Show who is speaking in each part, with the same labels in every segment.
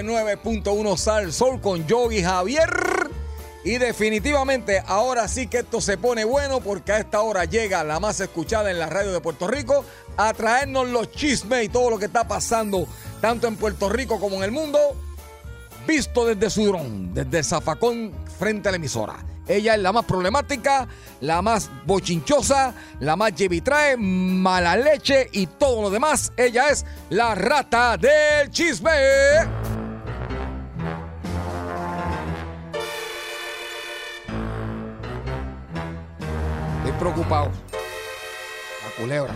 Speaker 1: 99.1 Sal Sol con Yogi Javier. Y definitivamente ahora sí que esto se pone bueno porque a esta hora llega la más escuchada en la radio de Puerto Rico a traernos los chismes y todo lo que está pasando tanto en Puerto Rico como en el mundo visto desde su dron, desde zafacón frente a la emisora. Ella es la más problemática, la más bochinchosa, la más llevitrae, mala leche y todo lo demás. Ella es la rata del chisme. Preocupado. La culebra.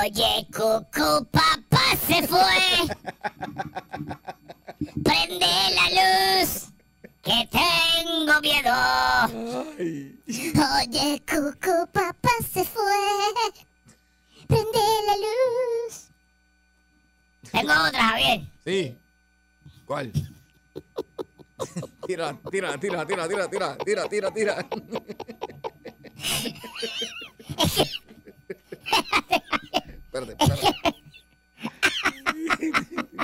Speaker 2: Oye, Cucu, papá se fue. Prende la luz, que tengo miedo. Oye, Cucu, papá se fue. Prende la luz. Tengo otra, Javier.
Speaker 1: Sí. ¿Cuál? Tira, tira, tira, tira, tira, tira, tira, tira, tira. espérate, espérate.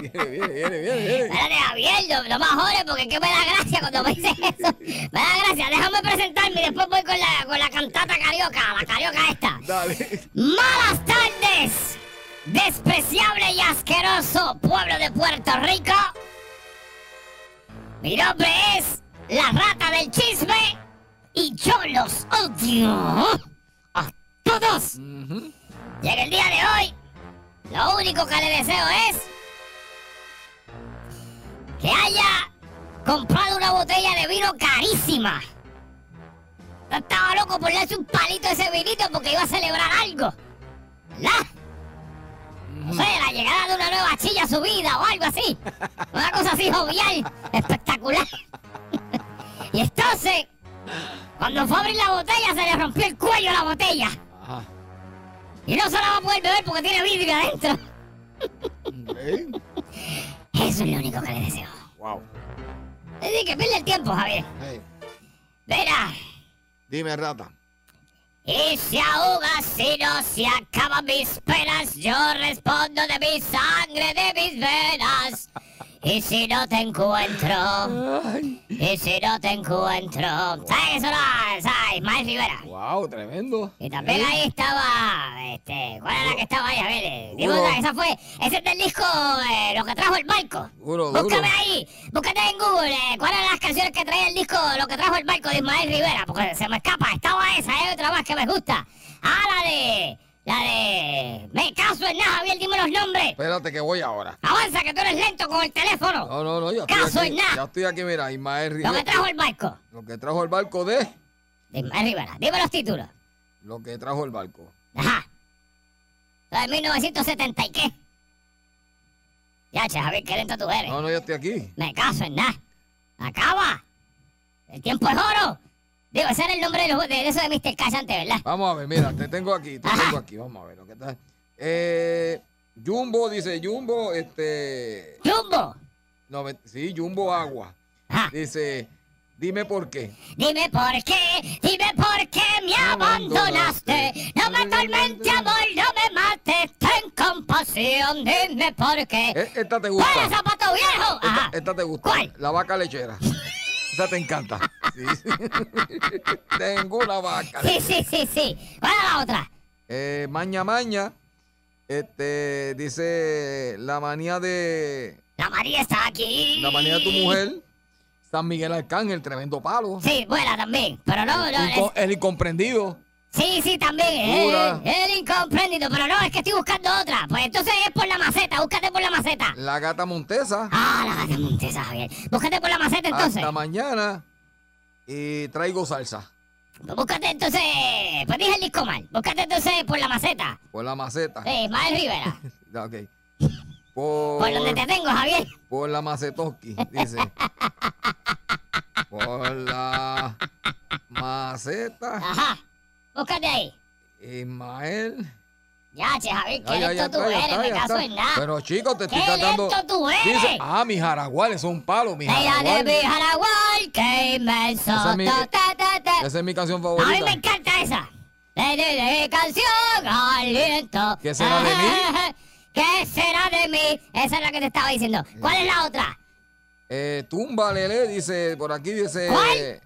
Speaker 1: Viene, viene, viene, viene, viene.
Speaker 2: Espérate, Javier, no, no me jores porque es que me da gracia cuando me dices eso. Me da gracia, déjame presentarme y después voy con la, con la cantata carioca, la carioca esta.
Speaker 1: Dale.
Speaker 2: Malas tardes, despreciable y asqueroso pueblo de Puerto Rico. Mi nombre es la rata del chisme y yo los odio a todos. Y en el día de hoy, lo único que le deseo es que haya comprado una botella de vino carísima. Yo estaba loco por darse un palito a ese vinito porque iba a celebrar algo. ¿Verdad? No sé, la llegada de una nueva chilla a su vida o algo así. Una cosa así jovial, espectacular. y entonces, cuando fue a abrir la botella, se le rompió el cuello a la botella.
Speaker 1: Ajá.
Speaker 2: Y no se la va a poder beber porque tiene vidrio adentro.
Speaker 1: Ok.
Speaker 2: Eso es lo único que le deseo.
Speaker 1: Wow.
Speaker 2: Así que pierde el tiempo, Javier.
Speaker 1: Hey,
Speaker 2: Verá.
Speaker 1: dime, rata.
Speaker 2: Y se ahoga si no se acaban mis penas, yo respondo de mi sangre, de mis venas. Y si no te encuentro, y si no te encuentro, ¿sabes eso no? ¿Sabes? Ismael Rivera.
Speaker 1: Wow, tremendo.
Speaker 2: Y también ahí estaba, este, ¿cuál era la que estaba ahí? A ver, eh, dime esa fue, ese es del disco, eh, lo que trajo el barco.
Speaker 1: Duro, duro.
Speaker 2: Búscame ahí, búscate en Google, eh, ¿cuáles eran las canciones que traía el disco, lo que trajo el barco de Ismael Rivera? Porque se me escapa, estaba esa, hay otra más que me gusta. Ah, la de, me caso en nada, Javier, dime los nombres.
Speaker 1: Espérate que voy ahora.
Speaker 2: Avanza, que tú eres lento con el teléfono.
Speaker 1: No, no, no, ya
Speaker 2: Caso en nada.
Speaker 1: Ya estoy aquí, mira, Ismael
Speaker 2: Lo
Speaker 1: Rivera.
Speaker 2: que trajo el barco
Speaker 1: Lo que trajo el barco de.
Speaker 2: de Ismael Rivera. Dime los títulos.
Speaker 1: Lo que trajo el barco.
Speaker 2: Ajá. Lo de 1970 y qué. Ya, che, Javier, qué lento tú eres.
Speaker 1: No, no, yo estoy aquí.
Speaker 2: Me caso en nada. Acaba. El tiempo es oro. Digo, ese era el nombre de, los- de eso de Mr. Cash antes, ¿verdad?
Speaker 1: Vamos a ver, mira, te tengo aquí, te
Speaker 2: Ajá.
Speaker 1: tengo aquí. Vamos a ver lo que está. Eh, Jumbo dice Jumbo, este.
Speaker 2: Jumbo.
Speaker 1: No, me- sí, Jumbo Agua.
Speaker 2: Ajá.
Speaker 1: Dice, dime por qué.
Speaker 2: Dime por qué, dime por qué me abandonaste. No me atormente, amor, no me mates. Ten compasión, dime por qué.
Speaker 1: Eh, Esta te
Speaker 2: ¿Cuál es
Speaker 1: gusta.
Speaker 2: zapato viejo?
Speaker 1: Esta,
Speaker 2: Ajá.
Speaker 1: esta te gusta.
Speaker 2: ¿Cuál?
Speaker 1: La vaca lechera. Esa te encanta. Sí. Tengo una vaca.
Speaker 2: Sí, sí, sí, sí. ¿Cuál es la otra?
Speaker 1: Eh, maña maña. Este dice la manía de
Speaker 2: La María está aquí.
Speaker 1: la manía de tu mujer. San Miguel Arcángel, tremendo palo.
Speaker 2: Sí, buena también. Pero no, no. Es-
Speaker 1: el incomprendido.
Speaker 2: Sí, sí, también.
Speaker 1: Dura.
Speaker 2: El, incomprendido. Pero no, es que estoy buscando otra. Pues entonces es por la maceta. Búscate por la maceta.
Speaker 1: La gata montesa.
Speaker 2: Ah, la gata montesa, Javier. Búscate por la maceta entonces.
Speaker 1: Hasta mañana. Y traigo salsa.
Speaker 2: Búscate entonces. Pues dije el disco mal. Búscate entonces por la maceta.
Speaker 1: Por la maceta.
Speaker 2: Sí, Ismael Rivera.
Speaker 1: Ok. Por,
Speaker 2: Por donde te tengo, Javier.
Speaker 1: por la macetoski, dice. por la maceta.
Speaker 2: Ajá. Búscate ahí.
Speaker 1: Ismael.
Speaker 2: Ya, che, Javier, qué
Speaker 1: ay,
Speaker 2: lento
Speaker 1: ya
Speaker 2: tú
Speaker 1: ya
Speaker 2: eres, me
Speaker 1: ya
Speaker 2: caso en nada.
Speaker 1: Pero chicos, te estoy
Speaker 2: ¡Qué
Speaker 1: tratando.
Speaker 2: lento tú eres!
Speaker 1: Dice, ah, mis jaraguales son palos, mis
Speaker 2: Ella de
Speaker 1: jaraguales.
Speaker 2: mi Jaraguay, qué inmenso.
Speaker 1: Esa es mi-. Esa es mi canción
Speaker 2: A mí me
Speaker 1: favorita.
Speaker 2: encanta esa. De, de, de canción aliento.
Speaker 1: ¿Qué será de mí?
Speaker 2: ¿Qué será de mí? Esa es la que te estaba diciendo. ¿Cuál es la otra?
Speaker 1: Eh, tumba Lele, dice, por aquí dice.
Speaker 2: ¿Cuál?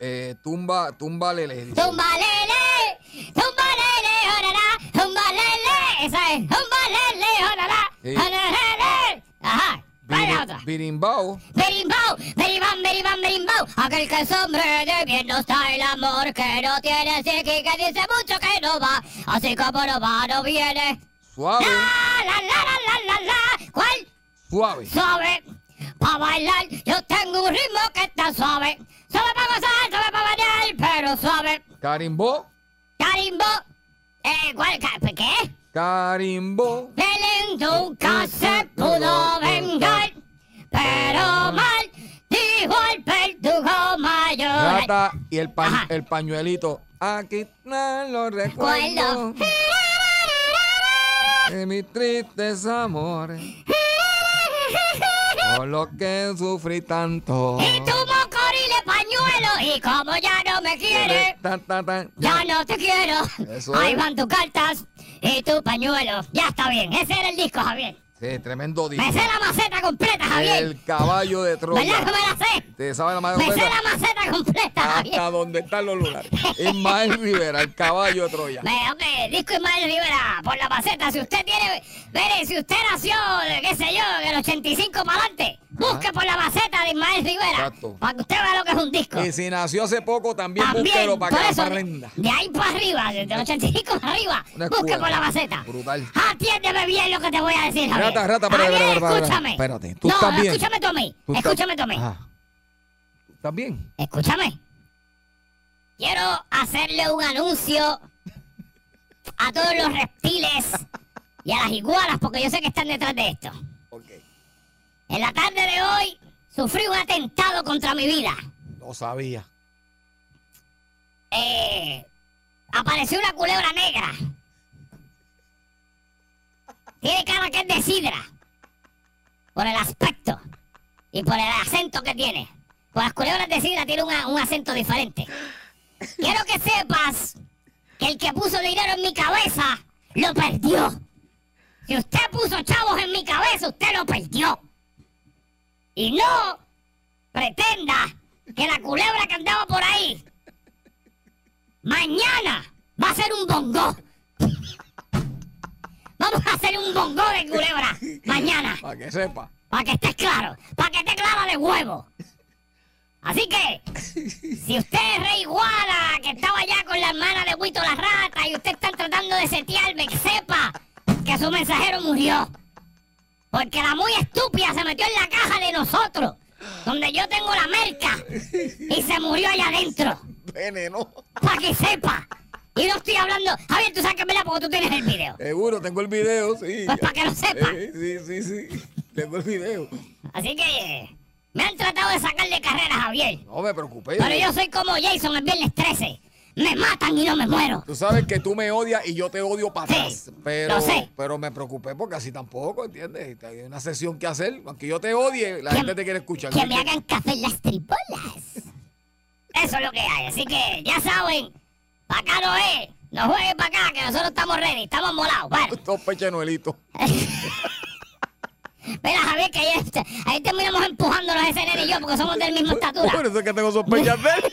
Speaker 1: Eh, tumba, tumba Lele. dice.
Speaker 2: Tumba lele, tumba lele, orará, tumba lele. Esa es, tumba lele, orará,
Speaker 1: Sí.
Speaker 2: Ajá. ¿Cuál es la
Speaker 1: Biri-
Speaker 2: otra?
Speaker 1: Birimbao.
Speaker 2: Berimbau, beribam, beribam, berimbau. Aquel que es hombre de bien nos trae el amor que no tiene psiqui, que dice mucho que no va. Así como no va, no viene.
Speaker 1: Suave,
Speaker 2: La, la, la, la, la, la, la. ¿Cuál?
Speaker 1: suave.
Speaker 2: Suave. Pa' bailar, yo tengo un ritmo que está suave. Suave para gozar, suave para bailar, pero suave.
Speaker 1: Carimbó.
Speaker 2: Carimbo. Eh, ¿cuál? ca- ¿Qué?
Speaker 1: Carimbó.
Speaker 2: Él nunca se pudo vengar, pero mal dijo el verdugo mayor.
Speaker 1: Rata y el, pa-
Speaker 2: Ajá.
Speaker 1: el pañuelito. Aquí están los
Speaker 2: Recuerdo.
Speaker 1: recuerdos de mis tristes amores. Por lo que sufrí tanto.
Speaker 2: Y tu y como ya no me quiere,
Speaker 1: Tan, tan, tan.
Speaker 2: ya no te quiero.
Speaker 1: Eso
Speaker 2: Ahí van tus cartas y tu pañuelo. Ya está bien, ese era el disco, Javier.
Speaker 1: Sí, tremendo disco.
Speaker 2: Me sé la maceta completa, Javier.
Speaker 1: El caballo de
Speaker 2: ¿Verdad que
Speaker 1: Troya.
Speaker 2: me la sé?
Speaker 1: ¿Te sabe la
Speaker 2: Me sé
Speaker 1: completa?
Speaker 2: la maceta completa, Javier.
Speaker 1: Hasta donde están los lugares. Ismael Rivera, el caballo de Troya.
Speaker 2: Hombre, disco Ismael Rivera, por la maceta. Si usted tiene, mire, si usted nació, de qué sé yo, del 85 para adelante, busque por la maceta de Ismael Rivera.
Speaker 1: Exacto.
Speaker 2: Para que usted vea lo que es un disco.
Speaker 1: Y si nació hace poco, también,
Speaker 2: También,
Speaker 1: búsquelo para que la
Speaker 2: eso,
Speaker 1: parrenda.
Speaker 2: de ahí para arriba, desde el 85 para arriba, busque por la maceta.
Speaker 1: Brutal.
Speaker 2: Atiéndeme bien lo que te voy a decir, Javier.
Speaker 1: Rata, rata, espérate,
Speaker 2: Javier,
Speaker 1: espérate, espérate,
Speaker 2: escúchame.
Speaker 1: espérate, tú
Speaker 2: no,
Speaker 1: bien.
Speaker 2: escúchame tú a mí.
Speaker 1: Tú
Speaker 2: Escúchame tú a mí.
Speaker 1: Ajá. ¿Tú ¿Estás bien?
Speaker 2: Escúchame. Quiero hacerle un anuncio a todos los reptiles y a las iguanas, porque yo sé que están detrás de esto.
Speaker 1: Ok.
Speaker 2: En la tarde de hoy sufrí un atentado contra mi vida.
Speaker 1: Lo sabía.
Speaker 2: Eh, apareció una culebra negra. Tiene cara que es de sidra. Por el aspecto. Y por el acento que tiene. Pues las culebras de sidra tienen una- un acento diferente. Quiero que sepas que el que puso dinero en mi cabeza lo perdió. Si usted puso chavos en mi cabeza, usted lo perdió. Y no pretenda que la culebra que andaba por ahí mañana va a ser un bongo. Vamos a hacer un bongo de culebra mañana.
Speaker 1: Para que sepa.
Speaker 2: Para que estés claro, para que esté clara de huevo. Así que, si usted es rey Iguala, que estaba allá con la hermana de Huito la rata y usted está tratando de setearme, que sepa que su mensajero murió. Porque la muy estúpida se metió en la caja de nosotros, donde yo tengo la merca, y se murió allá adentro.
Speaker 1: Veneno.
Speaker 2: Para que sepa. Y no estoy hablando. Javier, tú sabes que es verdad porque tú tienes el video.
Speaker 1: Seguro, tengo el video, sí.
Speaker 2: Pues para que lo sepa.
Speaker 1: Sí, sí, sí. Tengo el video.
Speaker 2: Así que eh, me han tratado de sacar de carrera, Javier.
Speaker 1: No me preocupé.
Speaker 2: Pero yo soy como Jason el viernes 13. Me matan y no me muero.
Speaker 1: Tú sabes que tú me odias y yo te odio para
Speaker 2: Sí,
Speaker 1: atrás. Pero,
Speaker 2: lo sé.
Speaker 1: pero me preocupé porque así tampoco, ¿entiendes? Hay una sesión que hacer. Aunque yo te odie, la
Speaker 2: Que-
Speaker 1: gente te quiere escuchar.
Speaker 2: Que me hagan café en las tripolas. Eso es lo que hay. Así que ya saben, para acá no es. No jueguen para acá, que nosotros estamos ready, estamos molados. Bueno,
Speaker 1: Dos pechenuelitos.
Speaker 2: mira, Javier, que ahí, ahí terminamos empujándonos ese nene y yo porque somos del mismo estatura.
Speaker 1: Por eso es que tengo sospechas de él.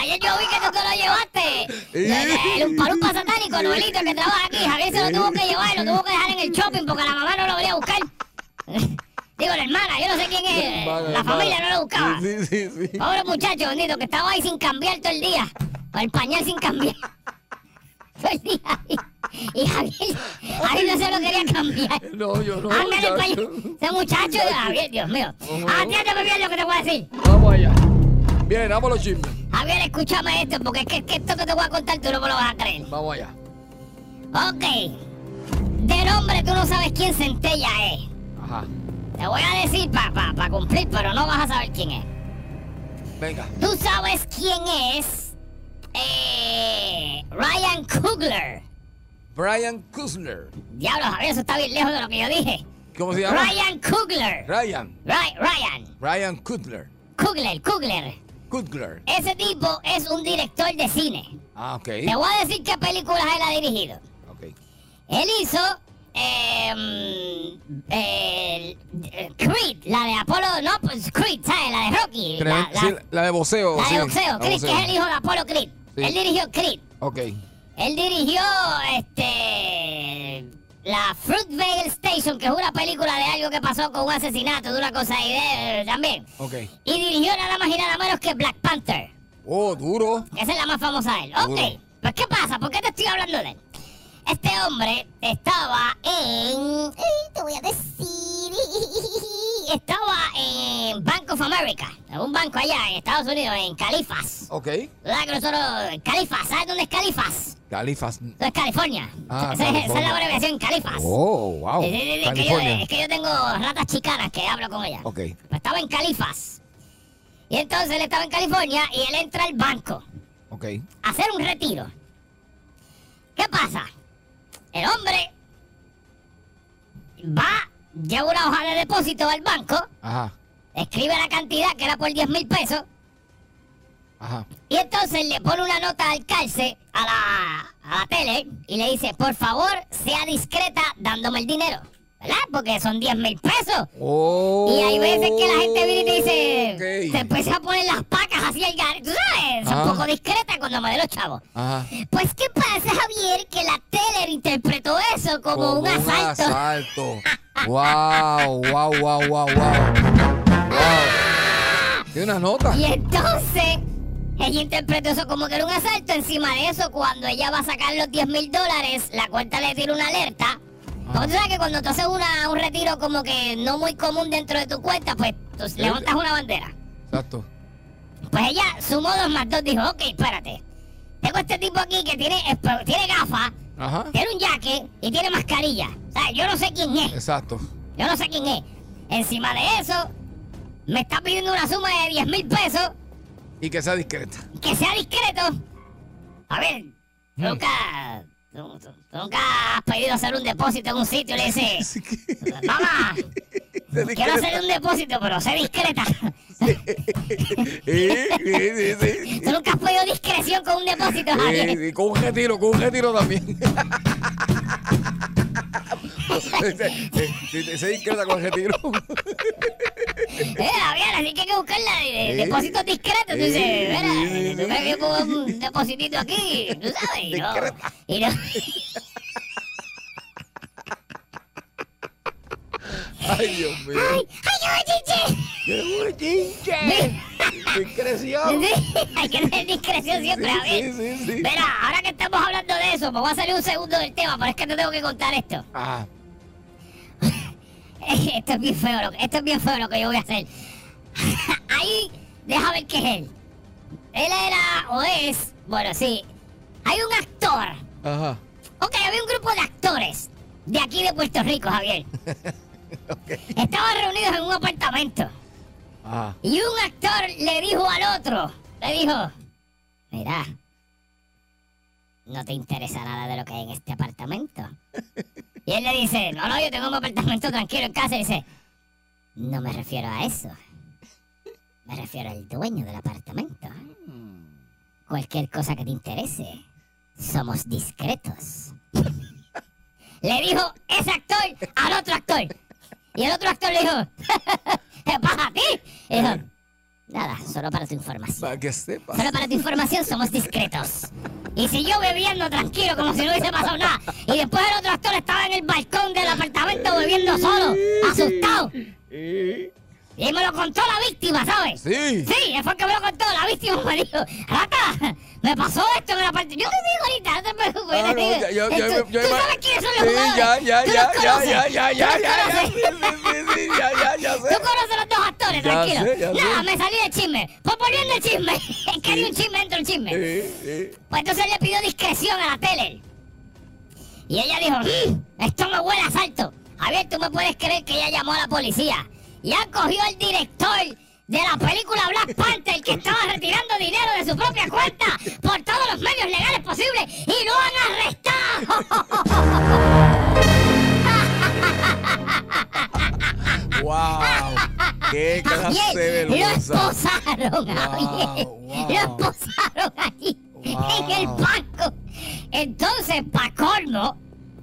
Speaker 2: Ayer yo vi que tú te lo llevaste. El, el Umpalumpa satánico, Noelito, el que trabaja aquí. Javier se lo tuvo que llevar y lo tuvo que dejar en el shopping porque la mamá no lo venía a buscar. Digo, la hermana, yo no sé quién es. La familia no lo buscaba.
Speaker 1: Sí, sí, sí.
Speaker 2: Pobre muchacho, que estaba ahí sin cambiar todo el día. Con el pañal sin cambiar. Todo el día ahí. Y Javier, Javier no se lo quería cambiar.
Speaker 1: No, yo no.
Speaker 2: Ándale,
Speaker 1: muchacho.
Speaker 2: pañal. Ese muchacho, Javier, Dios mío. Atiéndeme bien lo que te voy a decir.
Speaker 1: Vamos allá. Bien, vamos los chismes.
Speaker 2: Javier, escúchame esto, porque es que, que esto que te voy a contar tú no me lo vas a creer.
Speaker 1: Vamos allá.
Speaker 2: Ok. De nombre tú no sabes quién Centella es.
Speaker 1: Ajá.
Speaker 2: Te voy a decir para pa, pa cumplir, pero no vas a saber quién es.
Speaker 1: Venga.
Speaker 2: ¿Tú sabes quién es? Eh, Ryan Coogler.
Speaker 1: Brian Kuzner.
Speaker 2: Diablo, Javier, eso está bien lejos de lo que yo dije.
Speaker 1: ¿Cómo se llama?
Speaker 2: Ryan Coogler.
Speaker 1: Ryan.
Speaker 2: Ry- Ryan.
Speaker 1: Ryan Kudler.
Speaker 2: Coogler, Coogler. Ese tipo es un director de cine.
Speaker 1: Ah, ok.
Speaker 2: Te voy a decir qué películas él ha dirigido.
Speaker 1: Ok.
Speaker 2: Él hizo eh, el- eh, Creed, la de Apolo, no, pues Creed, ¿sabes? La de Rocky. La,
Speaker 1: Tremen-
Speaker 2: la-
Speaker 1: sí, la de boxeo.
Speaker 2: la
Speaker 1: sí,
Speaker 2: de boxeo, Creed,
Speaker 1: boxeo.
Speaker 2: que es el hijo de Apolo Creed.
Speaker 1: Sí.
Speaker 2: Él dirigió Creed.
Speaker 1: Ok.
Speaker 2: Él dirigió este la Fruitvale Station, que es una película de algo que pasó con un asesinato, de una cosa ahí de, también.
Speaker 1: Ok.
Speaker 2: Y dirigió nada más y nada menos que Black Panther.
Speaker 1: Oh, duro.
Speaker 2: Esa es la más famosa de él. Ok,
Speaker 1: Duro.
Speaker 2: pues ¿qué pasa? ¿Por qué te estoy hablando de él? Este hombre estaba en... Ay, Te voy a decir... Estaba en Bank of America, un banco allá en Estados Unidos, en Califas.
Speaker 1: Ok.
Speaker 2: ¿Verdad que nosotros... Califas, ¿sabes dónde es Califas?
Speaker 1: Califas.
Speaker 2: Eso es California.
Speaker 1: Ah,
Speaker 2: esa, es- esa es
Speaker 1: California.
Speaker 2: la abreviación Califas.
Speaker 1: Oh, wow.
Speaker 2: Que yo, es que yo tengo ratas chicanas que hablo con ellas.
Speaker 1: Ok.
Speaker 2: Pues estaba en Califas. Y entonces él estaba en California y él entra al banco
Speaker 1: Ok.
Speaker 2: a hacer un retiro. ¿Qué pasa? El hombre va, lleva una hoja de depósito al banco,
Speaker 1: Ajá.
Speaker 2: escribe la cantidad que era por 10 mil pesos
Speaker 1: Ajá.
Speaker 2: y entonces le pone una nota al calce a la, a la tele y le dice, por favor, sea discreta dándome el dinero. ¿Verdad? Porque son 10 mil pesos.
Speaker 1: Oh.
Speaker 2: Y hay veces que la gente viene y te dice,
Speaker 1: Ok.
Speaker 2: se empieza a poner las pacas así al gar... Tú sabes, es
Speaker 1: Ah.
Speaker 2: un poco discreta cuando me dé los chavos.
Speaker 1: Ajá.
Speaker 2: Pues, ¿qué pasa, Javier? Que la tele interpretó eso como, un asalto.
Speaker 1: asalto. wow, wow, wow, wow, wow. Wow. Tiene una nota.
Speaker 2: Y entonces, ella interpretó eso como que era un asalto. Encima de eso, cuando ella va a sacar los 10 mil dólares, la cuenta le tira una alerta. Porque tú sabes que cuando tú haces una, un retiro como que no muy común dentro de tu cuenta, pues tú levantas una bandera.
Speaker 1: Exacto.
Speaker 2: Pues ella sumó dos más dos, dijo, ok, espérate. Tengo este tipo aquí que tiene, tiene gafas,
Speaker 1: Ajá.
Speaker 2: tiene un jaque y tiene mascarilla. O sea, yo no sé quién es.
Speaker 1: Exacto.
Speaker 2: Yo no sé quién es. Encima de eso, me está pidiendo una suma de 10 mil pesos,
Speaker 1: Y que sea discreta.
Speaker 2: que sea discreto. A ver, nunca, tú- nunca has pedido hacer un depósito en un sitio y le dices, mamá, quiero hacer un depósito, pero sé discreta.
Speaker 1: Sí, sí, sí, sí.
Speaker 2: Tú nunca has pedido discreción con un depósito, Javier.
Speaker 1: Con un retiro, con un retiro también. Se discreta con el retiro.
Speaker 2: Eh, Javier, así que hay que buscarla de, de-
Speaker 1: Sí.
Speaker 2: depósitos discretos. Dices,
Speaker 1: Sí,
Speaker 2: mira,
Speaker 1: sí,
Speaker 2: ¿tú
Speaker 1: sí.
Speaker 2: crees que pongo un depositito aquí? ¿Tú sabes? Y no, y no,
Speaker 1: Ay, Dios mío.
Speaker 2: ¡Ay, ay,
Speaker 1: ¡Qué bochinche! Discreción.
Speaker 2: Sí, hay que tener discreción siempre,
Speaker 1: Sí,
Speaker 2: Javier.
Speaker 1: sí, sí, sí.
Speaker 2: Mira, ahora que estamos hablando de eso, me voy a salir un segundo del tema, pero es que te tengo que contar esto.
Speaker 1: Ajá.
Speaker 2: Esto es bien feo, lo que- esto es bien feo lo que yo voy a hacer. Ahí, deja ver qué es él. Él era o es, bueno, sí. Hay un actor.
Speaker 1: Ajá.
Speaker 2: Ok, había un grupo de actores de aquí de Puerto Rico, Javier. Estaban reunidos en un apartamento.
Speaker 1: Ajá.
Speaker 2: Y un actor le dijo al otro, le dijo, mira, no te interesa nada de lo que hay en este apartamento. Y él le dice, no, no, yo tengo un apartamento tranquilo en casa. Y dice, no me refiero a eso. Me refiero al dueño del apartamento. Cualquier cosa que te interese, somos discretos. le dijo ese actor al otro actor. Y el otro actor le dijo, ¿qué pasa a ti? Y dijo, nada, solo para tu información.
Speaker 1: Para que sepa.
Speaker 2: Solo para tu información somos discretos. Y si yo bebiendo tranquilo como si no hubiese pasado nada, y después el otro actor estaba en el balcón del apartamento bebiendo solo, asustado. Y me lo contó la víctima, ¿sabes?
Speaker 1: Sí.
Speaker 2: Sí, fue que me lo contó la víctima. Me dijo, Rata, me pasó esto en el apartamento. Yo te digo ahorita, no te preocupes.
Speaker 1: Ah, no, yo- yo-
Speaker 2: Tú-
Speaker 1: yo
Speaker 2: tú
Speaker 1: ima-
Speaker 2: sabes quiénes son los
Speaker 1: Sí,
Speaker 2: jugadores.
Speaker 1: ya, ya,
Speaker 2: Tú
Speaker 1: ya, ya, ya, ya, ya, ya, ya, sí, sí, ya, ya, ya sé.
Speaker 2: Tú conoces los dos actores,
Speaker 1: Ya
Speaker 2: tranquilo.
Speaker 1: sé, ya
Speaker 2: Nada,
Speaker 1: sé.
Speaker 2: me salí del chisme. Pues volviendo el chisme. Quería un chisme dentro del chisme.
Speaker 1: Sí, sí.
Speaker 2: Pues entonces le pidió discreción a la tele. Y ella dijo, "Mm, esto me huele a asalto. Javier, tú me puedes creer que ella llamó a la policía. Y ha cogido al director de la película Black Panther que estaba retirando dinero de su propia cuenta por todos los medios legales posibles y lo han arrestado.
Speaker 1: Wow. Qué clase de
Speaker 2: lo esposaron, Javier.
Speaker 1: wow.
Speaker 2: Lo esposaron allí en el
Speaker 1: Wow.
Speaker 2: banco. Entonces, pa' colmo,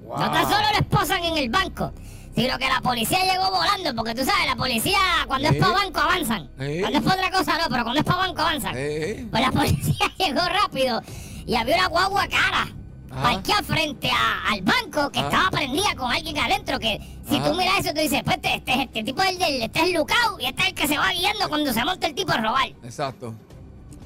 Speaker 2: no tan solo lo esposan en el banco, sino que la policía llegó volando, porque tú sabes, la policía cuando es para banco avanzan.
Speaker 1: ¿Eh?
Speaker 2: Cuando es para otra cosa no, pero cuando es para banco avanzan.
Speaker 1: Eh,
Speaker 2: Pues la policía llegó rápido y había una guagua cara.
Speaker 1: Ajá.
Speaker 2: Parqueada frente a- al banco que
Speaker 1: Ajá.
Speaker 2: estaba prendida con alguien adentro. Que si
Speaker 1: Ajá.
Speaker 2: tú miras eso, tú dices: Pues este, este, este tipo es el del, este es Lucao y este es el que se va guiando cuando se monta el tipo a robar.
Speaker 1: exacto.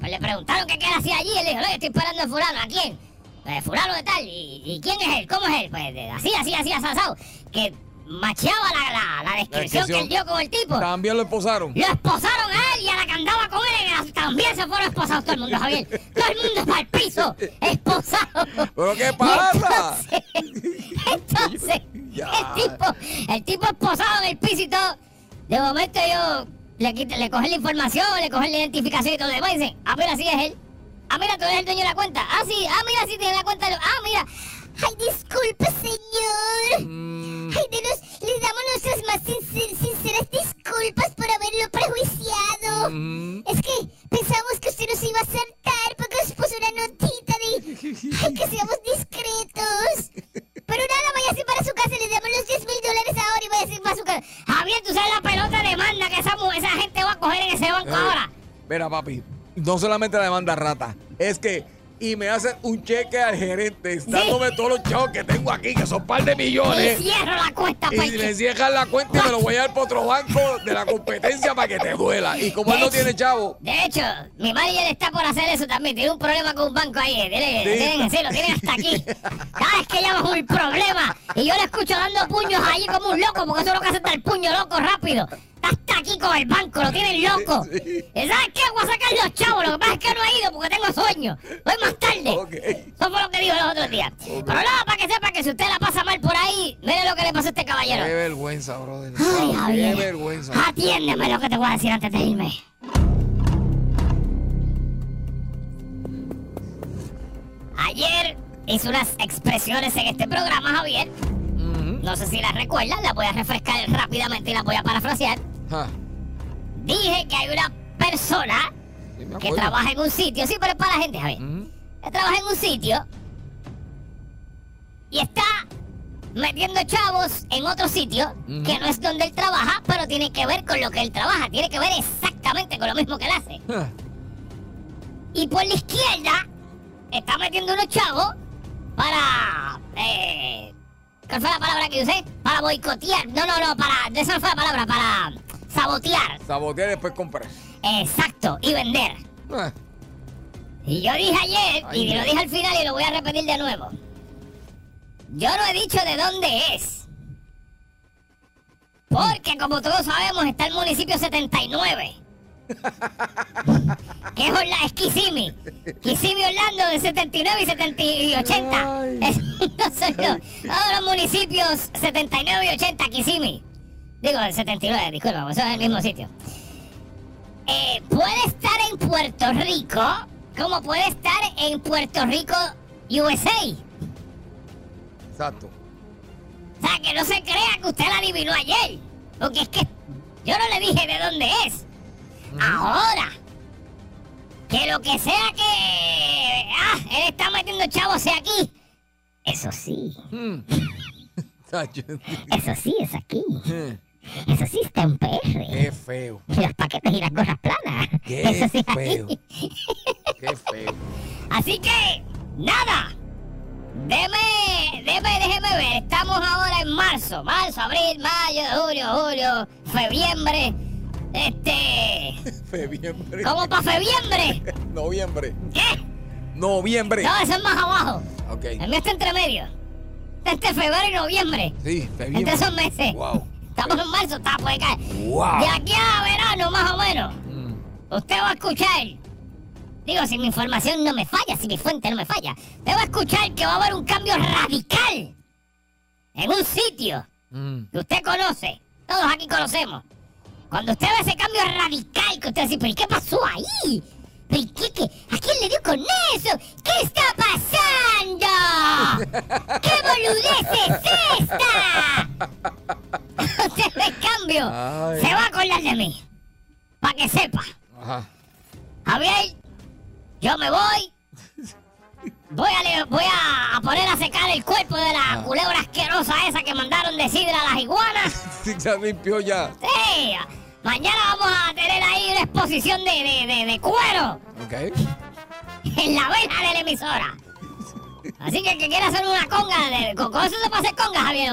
Speaker 2: Pues le preguntaron qué, él hacía allí. Él dijo, no, yo estoy esperando a fulano. ¿A quién? Pues fulano de tal. ¿Y, y quién es él? ¿Cómo es él? Pues así, así, así, asado. Que macheaba la, la, la descripción que él dio con el tipo.
Speaker 1: También lo esposaron.
Speaker 2: Lo esposaron a él y a la que andaba con él también se fueron esposados todo el mundo, Javier. Todo el mundo para el piso, esposado.
Speaker 1: ¿Pero qué pasa?
Speaker 2: Entonces, el tipo, el tipo esposado en el piso y todo. De momento yo le, quité- le cogí la información, le cogí la identificación y todo lo demás y dicen, ah, mira, sí es él. Ah, mira, tú eres el dueño de la cuenta. Ah, sí, ah, mira, sí tiene la cuenta. Ah, mira. Ay, disculpe, señor.
Speaker 1: Mm,
Speaker 2: Ay, de los, les damos nuestras más sincer- sinceras disculpas por haberlo prejuiciado.
Speaker 1: mm.
Speaker 2: Es que pensamos que usted nos iba a acertar porque nos puso una notita de ay, que seamos discretos. Pero nada, váyase para su casa, le damos los 10 mil dólares ahora y váyase para su casa. Javier, tú sabes la pelota de manda que esa, esa gente va a coger en ese banco
Speaker 1: Eh,
Speaker 2: ahora.
Speaker 1: Mira, papi, no solamente la demanda rata, es que y me hacen un cheque al gerente dándome todos los chavos que tengo aquí, que son par de
Speaker 2: Y
Speaker 1: millones.
Speaker 2: cierro la cuenta,
Speaker 1: Y le cierran la cuenta y me lo voy a dar para otro banco de la competencia para que te duela. Y como él no tiene chavo,
Speaker 2: De hecho, mi manager está por hacer eso también. Tiene un problema con un banco ahí. eh. Tiene,
Speaker 1: Sí.
Speaker 2: tienen, sí, lo tienen hasta aquí. Cada vez que llamas un problema y yo le escucho dando puños ahí como un loco, porque eso es lo que hace está el puño loco rápido. Está aquí con el banco, lo tienen loco.
Speaker 1: Sí.
Speaker 2: ¿Y sabes qué? Voy a sacar los chavos. Lo que pasa es que no he ido porque tengo sueño. Voy más tarde.
Speaker 1: Ok.
Speaker 2: Eso fue lo que dijo los otros días. Pero nada, para que sepa que si usted la pasa mal por ahí, mire lo que le pasó a este caballero.
Speaker 1: qué vergüenza, brother.
Speaker 2: Ay,
Speaker 1: Wow, qué
Speaker 2: Javier.
Speaker 1: vergüenza.
Speaker 2: Atiéndeme lo que te voy a decir antes de irme. Ayer hice unas expresiones en este programa, Javier. No sé si las recuerdas, las voy a refrescar rápidamente y las voy a parafrasear.
Speaker 1: Ja,
Speaker 2: Dije que hay una persona
Speaker 1: sí
Speaker 2: que trabaja en un sitio, sí, pero es para la gente, Javier.
Speaker 1: Ujú.
Speaker 2: Que trabaja en un sitio y está metiendo chavos en otro sitio
Speaker 1: Ujú.
Speaker 2: que no es donde él trabaja, pero tiene que ver con lo que él trabaja, tiene que ver exactamente con lo mismo que él hace.
Speaker 1: Ja,
Speaker 2: Y por la izquierda está metiendo unos chavos para. Eh, ¿Cuál fue la palabra que usé? Para boicotear. No, no, no, para. Esa no fue la palabra, para sabotear.
Speaker 1: Sabotear y después comprar.
Speaker 2: Exacto, y vender.
Speaker 1: Ah,
Speaker 2: Y yo dije ayer,
Speaker 1: Ay,
Speaker 2: y
Speaker 1: no.
Speaker 2: lo dije al final y lo voy a repetir de nuevo. Yo no he dicho de dónde es. Porque como todos sabemos está el municipio 79. que es, Orla- es Kissimmee. Kissimmee Orlando de 79 y 70 y 80.
Speaker 1: Ay.
Speaker 2: Es, no soy yo. Todos los municipios 79 y 80 Kissimmee. Digo, el 79, disculpa, eso es el mismo sitio. Eh, puede estar en Puerto Rico como puede estar en Puerto Rico, USA.
Speaker 1: Exacto.
Speaker 2: O sea, que no se crea que usted la adivinó ayer. Porque es que yo no le dije de dónde es. Ahora, que lo que sea que... Ah, él está metiendo chavos aquí. Eso sí,
Speaker 1: Tacho,
Speaker 2: eso sí es aquí. Eso sí está en PR.
Speaker 1: Qué feo.
Speaker 2: Y los paquetes y las gorras planas.
Speaker 1: Qué
Speaker 2: Eso sí
Speaker 1: feo. Qué feo.
Speaker 2: Así que, nada. Deme, deme, déjeme ver. Estamos ahora en marzo. Marzo, abril, mayo, junio, julio, febiembre. Este.
Speaker 1: Febiembre.
Speaker 2: ¿Cómo para febiembre?
Speaker 1: Noviembre.
Speaker 2: ¿Qué?
Speaker 1: Noviembre.
Speaker 2: No, eso es más abajo.
Speaker 1: Ok.
Speaker 2: El mío está entre medio. Está entre febrero y noviembre.
Speaker 1: Sí, febiembre.
Speaker 2: Entre esos meses.
Speaker 1: Wow.
Speaker 2: Estamos en marzo, está puede caer.
Speaker 1: Wow.
Speaker 2: De aquí a verano, más o menos.
Speaker 1: Mm.
Speaker 2: Usted va a escuchar. Digo, si mi información no me falla, si mi fuente no me falla. Usted va a escuchar que va a haber un cambio radical en un sitio
Speaker 1: Mm.
Speaker 2: que usted conoce. Todos aquí conocemos. Cuando usted ve ese cambio radical que usted dice, pero ¿y qué pasó ahí? ¿Pero qué, qué? ¿A quién le dio con eso? ¿Qué está pasando? ¿Qué boludez es esta? el cambio.
Speaker 1: Ay.
Speaker 2: Se va a acordar de mí. Para que sepa.
Speaker 1: Ajá.
Speaker 2: Javier, yo me voy. Voy a, voy a, poner a secar el cuerpo de
Speaker 1: Ah.
Speaker 2: la culebra asquerosa esa que mandaron de sidra a las iguanas.
Speaker 1: Sí, ya limpió ya.
Speaker 2: Sí, mañana vamos a tener ahí una exposición de, de, de- de cuero
Speaker 1: Ok.
Speaker 2: en la vena de la emisora. Así que el que quiera hacer una conga, de, con, con eso se puede hacer conga, Javier.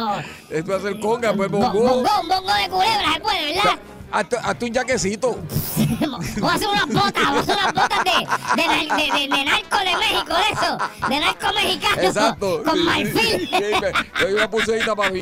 Speaker 1: Esto va a ser conga, pues
Speaker 2: Bo-
Speaker 1: bongo.
Speaker 2: bongo, un bongo de culebra se puede, ¿verdad?
Speaker 1: Hazte, hazte un jaquecito.
Speaker 2: Vamos a hacer unas botas, vamos a hacer unas botas de, de, nar- de, de- de narco de México, de eso, de narco mexicano,
Speaker 1: Exacto.
Speaker 2: con marfil.
Speaker 1: me doy una pulserita para mí.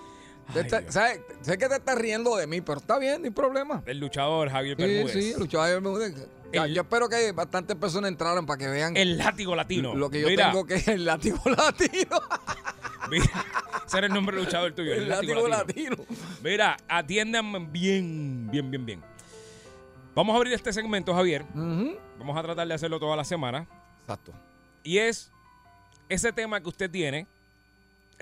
Speaker 1: Sé que te estás riendo de mí, pero está bien, no hay problema.
Speaker 3: del luchador Javier
Speaker 1: Sí,
Speaker 3: Bermúdez.
Speaker 1: sí, luchador Bermúdez. Ya,
Speaker 3: El-
Speaker 1: Yo espero que bastantes personas entraran para que vean
Speaker 3: El látigo latino.
Speaker 1: lo que yo
Speaker 3: Mira,
Speaker 1: tengo que es el látigo latino.
Speaker 3: mira, ese era el nombre del luchador tuyo.
Speaker 1: El látigo latino.
Speaker 3: Mira, atiendan bien, bien, bien, bien. Vamos a abrir este segmento, Javier. Vamos a tratar de hacerlo toda la semana.
Speaker 1: Exacto.
Speaker 3: Y es ese tema que usted tiene,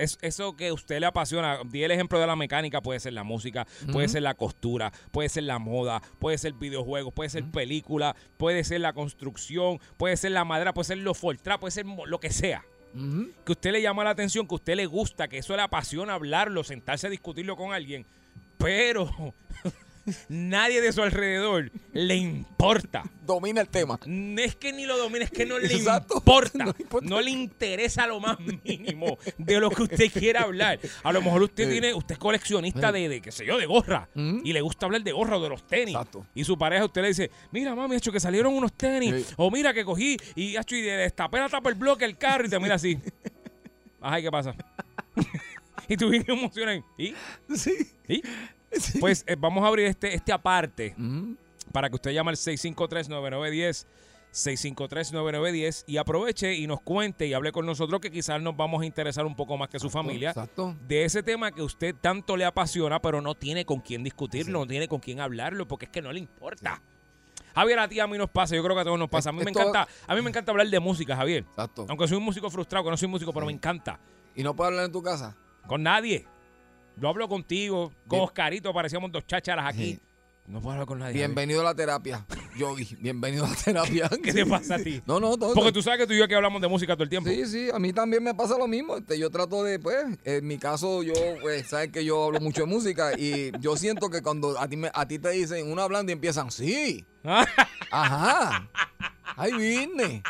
Speaker 3: es eso que a usted le apasiona. Di el ejemplo de la mecánica, puede ser la música, puede ser la costura, puede ser la moda, puede ser videojuegos, puede ser película, puede ser la construcción, puede ser la madera, puede ser los Fortran, puede ser lo que sea. Que usted le llama la atención, que usted le gusta, que eso le apasiona hablarlo, sentarse a discutirlo con alguien, pero nadie de su alrededor le importa.
Speaker 1: Domina el tema.
Speaker 3: No es que ni lo domine, es que no le importa.
Speaker 1: No importa.
Speaker 3: No le interesa lo más mínimo de lo que usted quiera hablar. A lo mejor usted tiene, usted es coleccionista de, de, qué sé yo, de gorra. Y le gusta hablar de gorra o de los tenis.
Speaker 1: Exacto.
Speaker 3: Y su pareja usted le dice, mira mami, hecho que salieron unos tenis. O mira que cogí y, hecho, y destapé la tapa el bloque del carro y te mira así. Ay, ¿qué pasa? y tú vienes emocionado. ¿Y?
Speaker 1: Sí.
Speaker 3: ¿Y? Pues eh, vamos a abrir este, este aparte para que usted llame al 653-9910, 653-9910 y aproveche y nos cuente y hable con nosotros que quizás nos vamos a interesar un poco más que su familia
Speaker 1: Exacto.
Speaker 3: de ese tema que usted tanto le apasiona, pero no tiene con quién discutirlo, no tiene con quién hablarlo, porque es que no le importa. Javier, a ti a mí nos pasa, yo creo que a todos nos pasa. A mí me encanta, a mí me encanta hablar de música, Javier.
Speaker 1: Exacto.
Speaker 3: Aunque soy un músico frustrado, que no soy músico, pero me encanta.
Speaker 1: Y no puedes hablar en tu casa.
Speaker 3: Con nadie. Yo hablo contigo, con
Speaker 1: Bien.
Speaker 3: Oscarito, parecíamos dos chácharas aquí.
Speaker 1: Sí.
Speaker 3: No puedo hablar con nadie.
Speaker 1: Bienvenido a la terapia. Yogi, bienvenido a la terapia.
Speaker 3: ¿Qué te pasa a ti?
Speaker 1: No, no, no.
Speaker 3: Porque tú sabes que tú y yo aquí hablamos de música todo el tiempo.
Speaker 1: Sí, sí, a mí también me pasa lo mismo. Este, yo trato de, pues, en mi caso, yo, pues, sabes que yo hablo mucho de música y yo siento que cuando a ti, me- a ti te dicen uno hablando y empiezan, sí, ajá, ahí vine.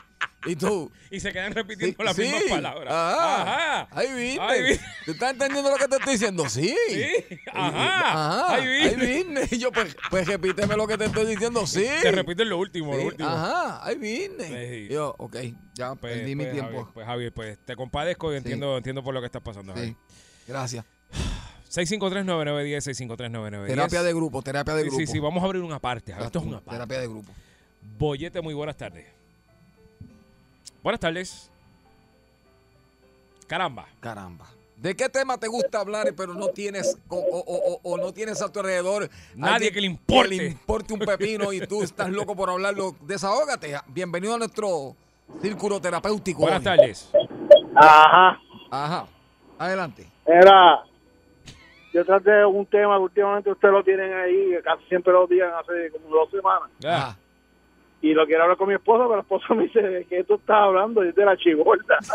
Speaker 1: Y tú,
Speaker 3: y se quedan
Speaker 1: sí,
Speaker 3: repitiendo las
Speaker 1: sí,
Speaker 3: mismas palabras.
Speaker 1: Ajá,
Speaker 3: Ajá.
Speaker 1: ahí vine.
Speaker 3: Ahí vine.
Speaker 1: ¿Tú estás entendiendo lo que te estoy diciendo? Sí.
Speaker 3: Sí, ajá.
Speaker 1: Ajá.
Speaker 3: Hay
Speaker 1: Hay
Speaker 3: business.
Speaker 1: business. Y yo, pues, pues repíteme lo que te estoy diciendo. Sí.
Speaker 3: Te repito lo último, lo
Speaker 1: Sí,
Speaker 3: último.
Speaker 1: Ajá.
Speaker 3: Sí.
Speaker 1: Y Yo, ok, ya
Speaker 3: Pues,
Speaker 1: perdí mi
Speaker 3: pues,
Speaker 1: tiempo.
Speaker 3: Javier, pues Javier, pues te compadezco y entiendo, entiendo por lo que estás pasando.
Speaker 1: Sí, gracias.
Speaker 3: 6539910, 6539910.
Speaker 1: Terapia de grupo, terapia de
Speaker 3: Sí,
Speaker 1: grupo.
Speaker 3: sí, sí, vamos a abrir una parte. Javier. Esto es una parte.
Speaker 1: Terapia de grupo.
Speaker 3: Bollete, muy buenas tardes. Buenas tardes. Caramba.
Speaker 1: Caramba. ¿De qué tema te gusta hablar pero no tienes o, o- o- o no tienes a tu alrededor
Speaker 3: Nadie que le importe.
Speaker 1: le importe un pepino y tú estás loco por hablarlo? Desahógate. Bienvenido a nuestro círculo terapéutico.
Speaker 3: Buenas
Speaker 1: hoy.
Speaker 3: tardes.
Speaker 4: Ajá.
Speaker 1: Ajá. Adelante.
Speaker 4: Era, yo traté un tema que últimamente ustedes lo tienen ahí, que casi siempre lo digan hace como dos semanas,
Speaker 1: Ajá.
Speaker 4: Y lo quiero hablar con mi esposa, pero el esposo me dice, ¿de qué tú estás hablando? Y es de la chigorda.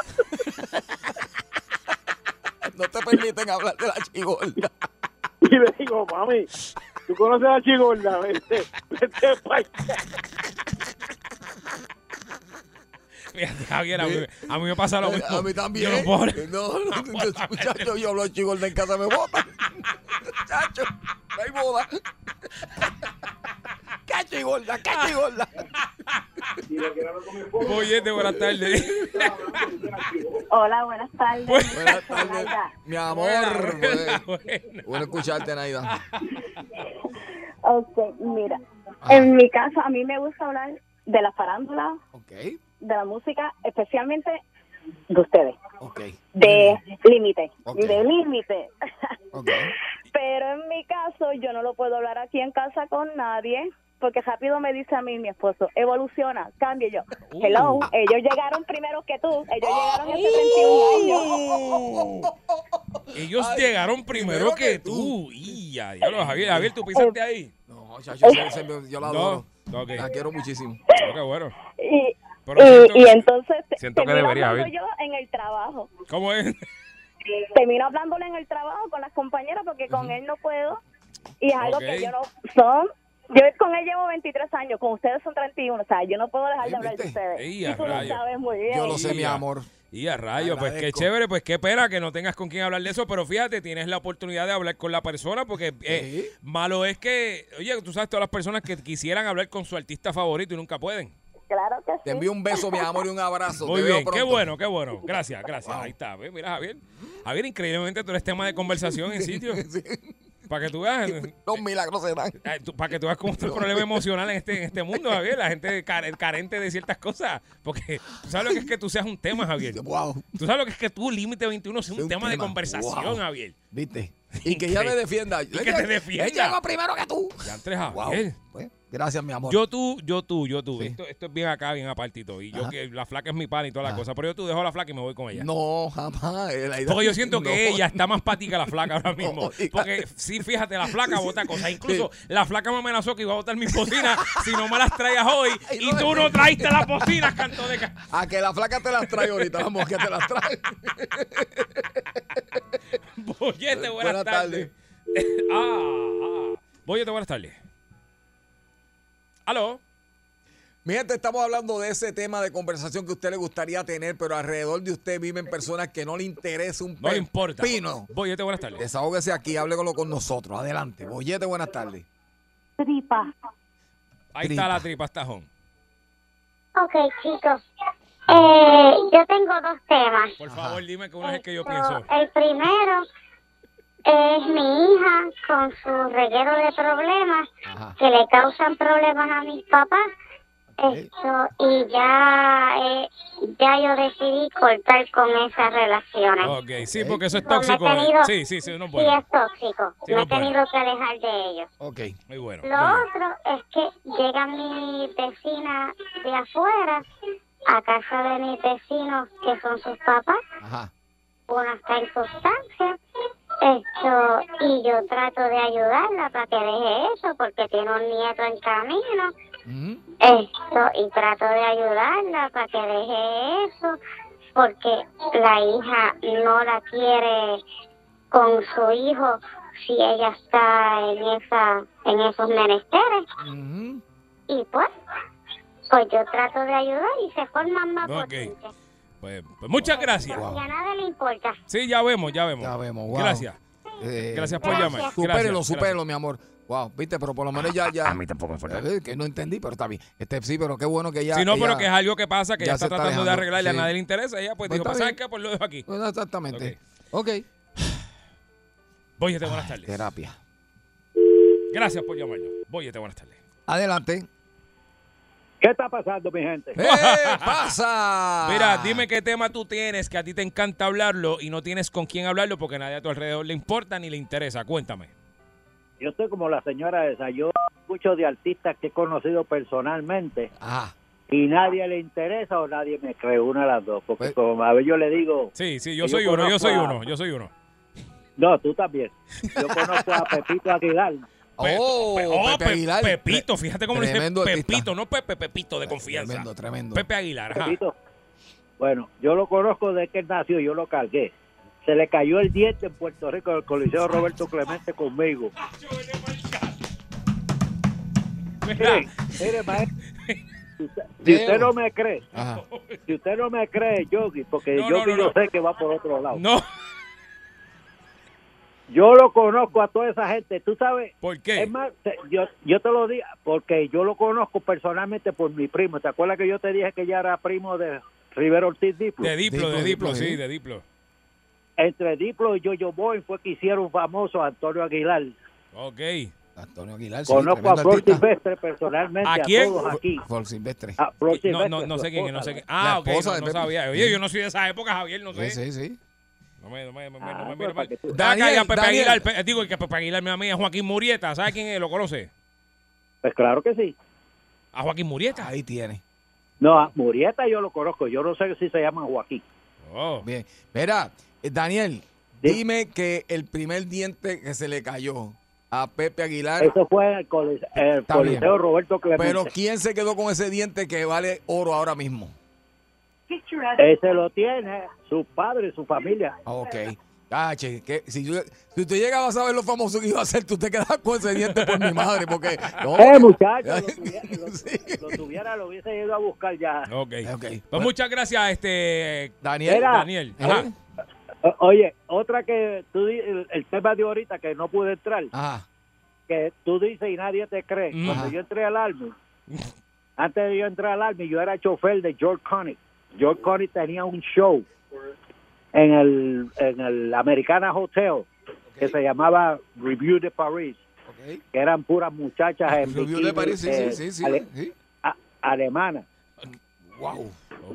Speaker 1: No te permiten hablar de la chigolda.
Speaker 4: y le digo, mami, ¿tú conoces a la chigorda? Vete, vete pa' allá.
Speaker 3: Fíjate, Javier, a mí, a mí me pasa lo mismo.
Speaker 1: A mí también.
Speaker 3: Yo no puedo-
Speaker 1: No, no, no, muchacho, yo hablo de chigolda en casa me botan. Muchacho, no hay boda. ¿Qué chigolda? ¿Qué chigolda?
Speaker 3: Bollete, buenas tardes.
Speaker 5: Hola, buenas tardes.
Speaker 1: Buenas tardes, mi amor.
Speaker 3: Buena,
Speaker 1: Bueno,
Speaker 3: buena.
Speaker 1: bueno escucharte, Naida.
Speaker 5: Ok, mira, en mi caso a mí me gusta hablar de la farándula,
Speaker 1: Ok,
Speaker 5: de la música, especialmente de ustedes,
Speaker 1: ok,
Speaker 5: de límite,
Speaker 1: Ok.
Speaker 5: de límite.
Speaker 1: ok.
Speaker 5: Pero en mi caso yo no lo puedo hablar aquí en casa con nadie. Porque rápido me dice a mí mi esposo, evoluciona, cambie yo.
Speaker 3: Uh.
Speaker 5: Hello, ellos llegaron primero que tú, ellos llegaron hace 31 años.
Speaker 3: Ellos
Speaker 1: Ay,
Speaker 3: llegaron primero,
Speaker 1: primero
Speaker 3: que,
Speaker 1: que
Speaker 3: tú. Y ya, diablo, Javier, Javier, tú pisaste ahí.
Speaker 1: No, chacho, ese- ese- yo la adoro.
Speaker 3: No.
Speaker 1: La quiero muchísimo.
Speaker 3: Oh, qué bueno.
Speaker 5: Y,
Speaker 3: Pero siento
Speaker 5: y, entonces
Speaker 3: siento que debería haber.
Speaker 5: yo en el trabajo.
Speaker 3: ¿Cómo es?
Speaker 5: termino hablándole en el trabajo con las compañeras porque con él no puedo y es algo que yo no son yo con él llevo 23 años con ustedes son 31 o sea yo no puedo dejar de hablar de ustedes y tú lo sabes muy bien
Speaker 1: Yo lo sé, mi amor.
Speaker 3: Y a rayos, pues qué chévere, pues qué pena que no tengas con quién hablar de eso, pero fíjate, tienes la oportunidad de hablar con la persona porque eh,
Speaker 1: Sí.
Speaker 3: malo es que, oye, tú sabes todas las personas que quisieran hablar con su artista favorito y nunca pueden.
Speaker 5: Claro que sí
Speaker 1: Te envío un beso, mi amor, y un abrazo.
Speaker 3: Muy
Speaker 1: Te veo
Speaker 3: bien, qué bueno, qué bueno. Gracias, gracias.
Speaker 1: Wow.
Speaker 3: Ahí está, ¿ves? mira Javier. Javier, increíblemente tú eres tema de conversación en sitio.
Speaker 1: Sí.
Speaker 3: Para que tú veas,
Speaker 1: Los milagros se dan.
Speaker 3: eh, para que tú veas cómo está el problema emocional en este, en este mundo, Javier. La gente care- carente de ciertas cosas. Porque tú sabes lo que es que tú seas un tema, Javier.
Speaker 1: Wow.
Speaker 3: Tú sabes lo que es que tú, límite 21, seas un, tema, de conversación,
Speaker 1: Wow.
Speaker 3: Javier.
Speaker 1: ¿Viste? Y que ella me defienda. Y
Speaker 3: que te defienda.
Speaker 1: Él llegó primero que tú.
Speaker 3: Ya entres,
Speaker 1: Wow.
Speaker 3: Javier.
Speaker 1: Pues, gracias, mi amor.
Speaker 3: Yo tú, yo tú, yo tú.
Speaker 1: Sí.
Speaker 3: Esto, esto es bien acá, bien apartito. Y yo que la flaca es mi pan y toda la
Speaker 1: Ajá.
Speaker 3: cosa. Pero yo tú dejo la flaca y me voy con ella.
Speaker 1: No, jamás. eh,
Speaker 3: Porque yo siento que
Speaker 1: No.
Speaker 3: ella está más patica la flaca ahora mismo.
Speaker 1: No.
Speaker 3: Porque sí, fíjate, la flaca bota cosas. Incluso la flaca me amenazó que iba a botar mis bocinas si no me las traías hoy.
Speaker 1: Ay,
Speaker 3: Y
Speaker 1: no,
Speaker 3: tú
Speaker 1: no.
Speaker 3: traíste las bocinas, canto de...
Speaker 1: A que la flaca te las trae ahorita, vamos, que te las trae.
Speaker 3: Bollete, buenas,
Speaker 1: Buenas
Speaker 3: tardes. ah, ah. Bollete, buenas tardes. ¿Aló?
Speaker 1: Mi gente, estamos hablando de ese tema de conversación que a usted le gustaría tener, pero alrededor de usted viven personas que no le interesa un
Speaker 3: No le importa.
Speaker 1: pino.
Speaker 3: Bollete, buenas tardes.
Speaker 1: Desahógese aquí, háblelo con nosotros. Adelante. Bollete, buenas tardes.
Speaker 5: tripa
Speaker 3: Ahí
Speaker 1: Tripa.
Speaker 3: está la tripa, estajón.
Speaker 6: Ok, chicos. Eh, yo tengo dos temas.
Speaker 3: Por
Speaker 1: Ajá.
Speaker 3: favor, dime que uno es el que yo pienso.
Speaker 6: El primero es mi hija con su reguero de problemas
Speaker 1: Ajá.
Speaker 6: que le causan problemas a mis papás. Esto, y ya, eh, ya yo decidí cortar con esas relaciones.
Speaker 3: Ok, sí, porque eso es
Speaker 6: Pues
Speaker 3: tóxico. eh.
Speaker 6: tenido-
Speaker 3: Sí, sí, sí, no es
Speaker 6: Sí, es tóxico.
Speaker 3: Sí,
Speaker 6: me
Speaker 3: no
Speaker 6: he tenido que alejar de ellos.
Speaker 1: Ok.
Speaker 3: Muy bueno.
Speaker 6: Lo
Speaker 3: muy bien.
Speaker 6: otro es que llega mi vecina de afuera a casa de mis vecinos que son sus papás,
Speaker 1: Ajá.
Speaker 6: una está en sustancia, esto, y yo trato de ayudarla para que deje eso porque tiene un nieto en camino,
Speaker 1: Ujú.
Speaker 6: esto, y trato de ayudarla para que deje eso porque la hija no la quiere con su hijo si ella está en esa en esos menesteres
Speaker 1: Ujú.
Speaker 6: y pues pues yo trato de ayudar y se forman más
Speaker 3: Ok.
Speaker 6: potentes.
Speaker 3: Pues, pues muchas gracias.
Speaker 6: Y a nadie le importa.
Speaker 3: Sí, ya vemos, ya vemos.
Speaker 1: Ya vemos, wow.
Speaker 3: Gracias.
Speaker 1: Eh,
Speaker 3: Gracias por
Speaker 6: Gracias.
Speaker 3: llamar.
Speaker 1: Supérelo, supérelo, mi amor. Wow, viste, pero por lo menos ya, ya.
Speaker 3: A mí tampoco me importa.
Speaker 1: Eh, Que no entendí, pero está bien. Este sí, pero qué bueno que ya.
Speaker 3: Si no, pero que es algo que pasa, que
Speaker 1: ya
Speaker 3: ya está tratando de arreglarle,
Speaker 1: sí.
Speaker 3: a nadie le interesa. Ella pues
Speaker 1: Pues
Speaker 3: dijo, pues ¿sabes qué? Pues lo dejo aquí.
Speaker 1: Bueno, exactamente. Ok.
Speaker 3: Boyete, buenas tardes.
Speaker 1: Terapia.
Speaker 3: Gracias por llamarnos. Boyete, buenas tardes.
Speaker 1: Adelante.
Speaker 4: ¿Qué está pasando, mi gente?
Speaker 1: ¡Eh! ¡Pasa!
Speaker 3: Mira, dime qué tema tú tienes que a ti te encanta hablarlo y no tienes con quién hablarlo porque nadie a tu alrededor le importa ni le interesa. Cuéntame.
Speaker 4: Yo estoy como la señora esa. Yo escucho de artistas que he conocido personalmente
Speaker 1: Ajá.
Speaker 4: y nadie le interesa o nadie me cree, una de las dos. Porque
Speaker 1: Pues-
Speaker 4: como a ver, yo le digo,
Speaker 3: Sí, sí, yo
Speaker 4: Yo
Speaker 3: soy uno, yo soy
Speaker 4: a-
Speaker 3: uno, yo soy uno.
Speaker 4: no, tú también. Yo conozco a Pepito Aguilar.
Speaker 3: Pe-
Speaker 1: Oh,
Speaker 3: pe- oh,
Speaker 1: Pepe
Speaker 3: Pe-
Speaker 1: Aguilar.
Speaker 3: Pepito, fíjate cómo le dice
Speaker 1: Tremendo artista.
Speaker 3: Pepito, no Pepe, Pepito de confianza.
Speaker 1: Tremendo, tremendo.
Speaker 3: Pepe Aguilar, ajá.
Speaker 4: Pepito. Bueno, yo lo conozco desde que él nació, yo lo cargué. Se le cayó el diente en Puerto Rico en el Coliseo Roberto Clemente conmigo. Mire, mire, maestro, si usted- si
Speaker 1: Diego.
Speaker 4: usted no me cree,
Speaker 1: Ajá.
Speaker 4: si usted no me cree, Yogi, porque
Speaker 3: No,
Speaker 4: Yogi
Speaker 3: no,
Speaker 4: yo
Speaker 3: no.
Speaker 4: sé que va por otro lado.
Speaker 3: No,
Speaker 4: Yo lo conozco a toda esa gente, tú sabes.
Speaker 3: ¿por qué?
Speaker 4: Es más, te- yo, yo te lo digo porque yo lo conozco personalmente por mi primo. ¿Te acuerdas que yo te dije que ya era primo de Rivero Ortiz Diplo?
Speaker 3: De Diplo,
Speaker 1: Diplo,
Speaker 3: de Diplo,
Speaker 1: Diplo,
Speaker 3: sí,
Speaker 1: sí.
Speaker 3: de Diplo.
Speaker 4: Entre Diplo y Yo-Yo Boy fue que hicieron famoso a Antonio Aguilar.
Speaker 3: Ok.
Speaker 1: Antonio Aguilar, sí,
Speaker 4: Conozco a Flor. Silvestre personalmente,
Speaker 3: ¿A
Speaker 4: a,
Speaker 3: quién?
Speaker 4: todos aquí.
Speaker 1: Flor Silvestre.
Speaker 4: A Flor
Speaker 3: No,
Speaker 4: Silvestre,
Speaker 3: no, no
Speaker 4: su
Speaker 3: sé quién es, no sé quién. Ah, ok, no,
Speaker 1: de
Speaker 3: no sabía. Oye, yo no soy de esa época, Javier, no sé.
Speaker 1: Sí, sí, sí.
Speaker 3: No me, no me, no me,
Speaker 4: Ah,
Speaker 3: no me mire mal.
Speaker 4: para que tú-
Speaker 3: Ven acá,
Speaker 1: Daniel,
Speaker 3: ya Pepe
Speaker 1: Daniel.
Speaker 3: Aguilar, pe- digo que Pepe Aguilar, mi amiga Joaquín Murieta, ¿sabe quién es? ¿Lo conoce?
Speaker 4: Pues claro que sí.
Speaker 3: A Joaquín Murieta.
Speaker 1: Ahí tiene.
Speaker 4: No, a Murieta yo lo conozco. Yo no sé si se llama Joaquín.
Speaker 3: Oh.
Speaker 1: Bien. Mira, eh, Daniel,
Speaker 4: Sí.
Speaker 1: dime que el primer diente que se le cayó a Pepe Aguilar,
Speaker 4: Eso fue en el, en el Coliseo
Speaker 1: bien.
Speaker 4: Roberto Clemente.
Speaker 1: pero ¿quién se quedó con ese diente que vale oro ahora mismo?
Speaker 4: Ese lo tiene su padre y su familia.
Speaker 1: Ok. Ah, che, que si, yo- si usted llegaba a saber lo famoso que iba a ser, tú te quedas con ese diente por mi madre, porque... no,
Speaker 4: Eh, muchacho, lo tuviera, lo,
Speaker 1: Sí.
Speaker 4: lo tuviera, lo hubiese ido a buscar ya.
Speaker 3: Ok.
Speaker 1: Ok.
Speaker 3: Pues
Speaker 1: Bueno,
Speaker 3: muchas gracias, este
Speaker 1: Daniel.
Speaker 3: Daniel. Ajá.
Speaker 1: ¿Eh?
Speaker 4: Oye, otra que tú el, el tema de ahorita que no pude entrar,
Speaker 1: Ajá.
Speaker 4: que tú dices y nadie te cree.
Speaker 3: Mm.
Speaker 4: Cuando yo entré al Army, antes de yo entrar al Army, yo era chofer de George Connick. George Connick tenía un show en el, en el Americana Hotel que se llamaba Review de Paris,
Speaker 1: Ok.
Speaker 4: que eran puras muchachas en
Speaker 1: Review
Speaker 4: bikini,
Speaker 1: de París, sí,
Speaker 4: eh,
Speaker 1: sí, sí,
Speaker 4: ale- a- alemanas.
Speaker 1: Wow.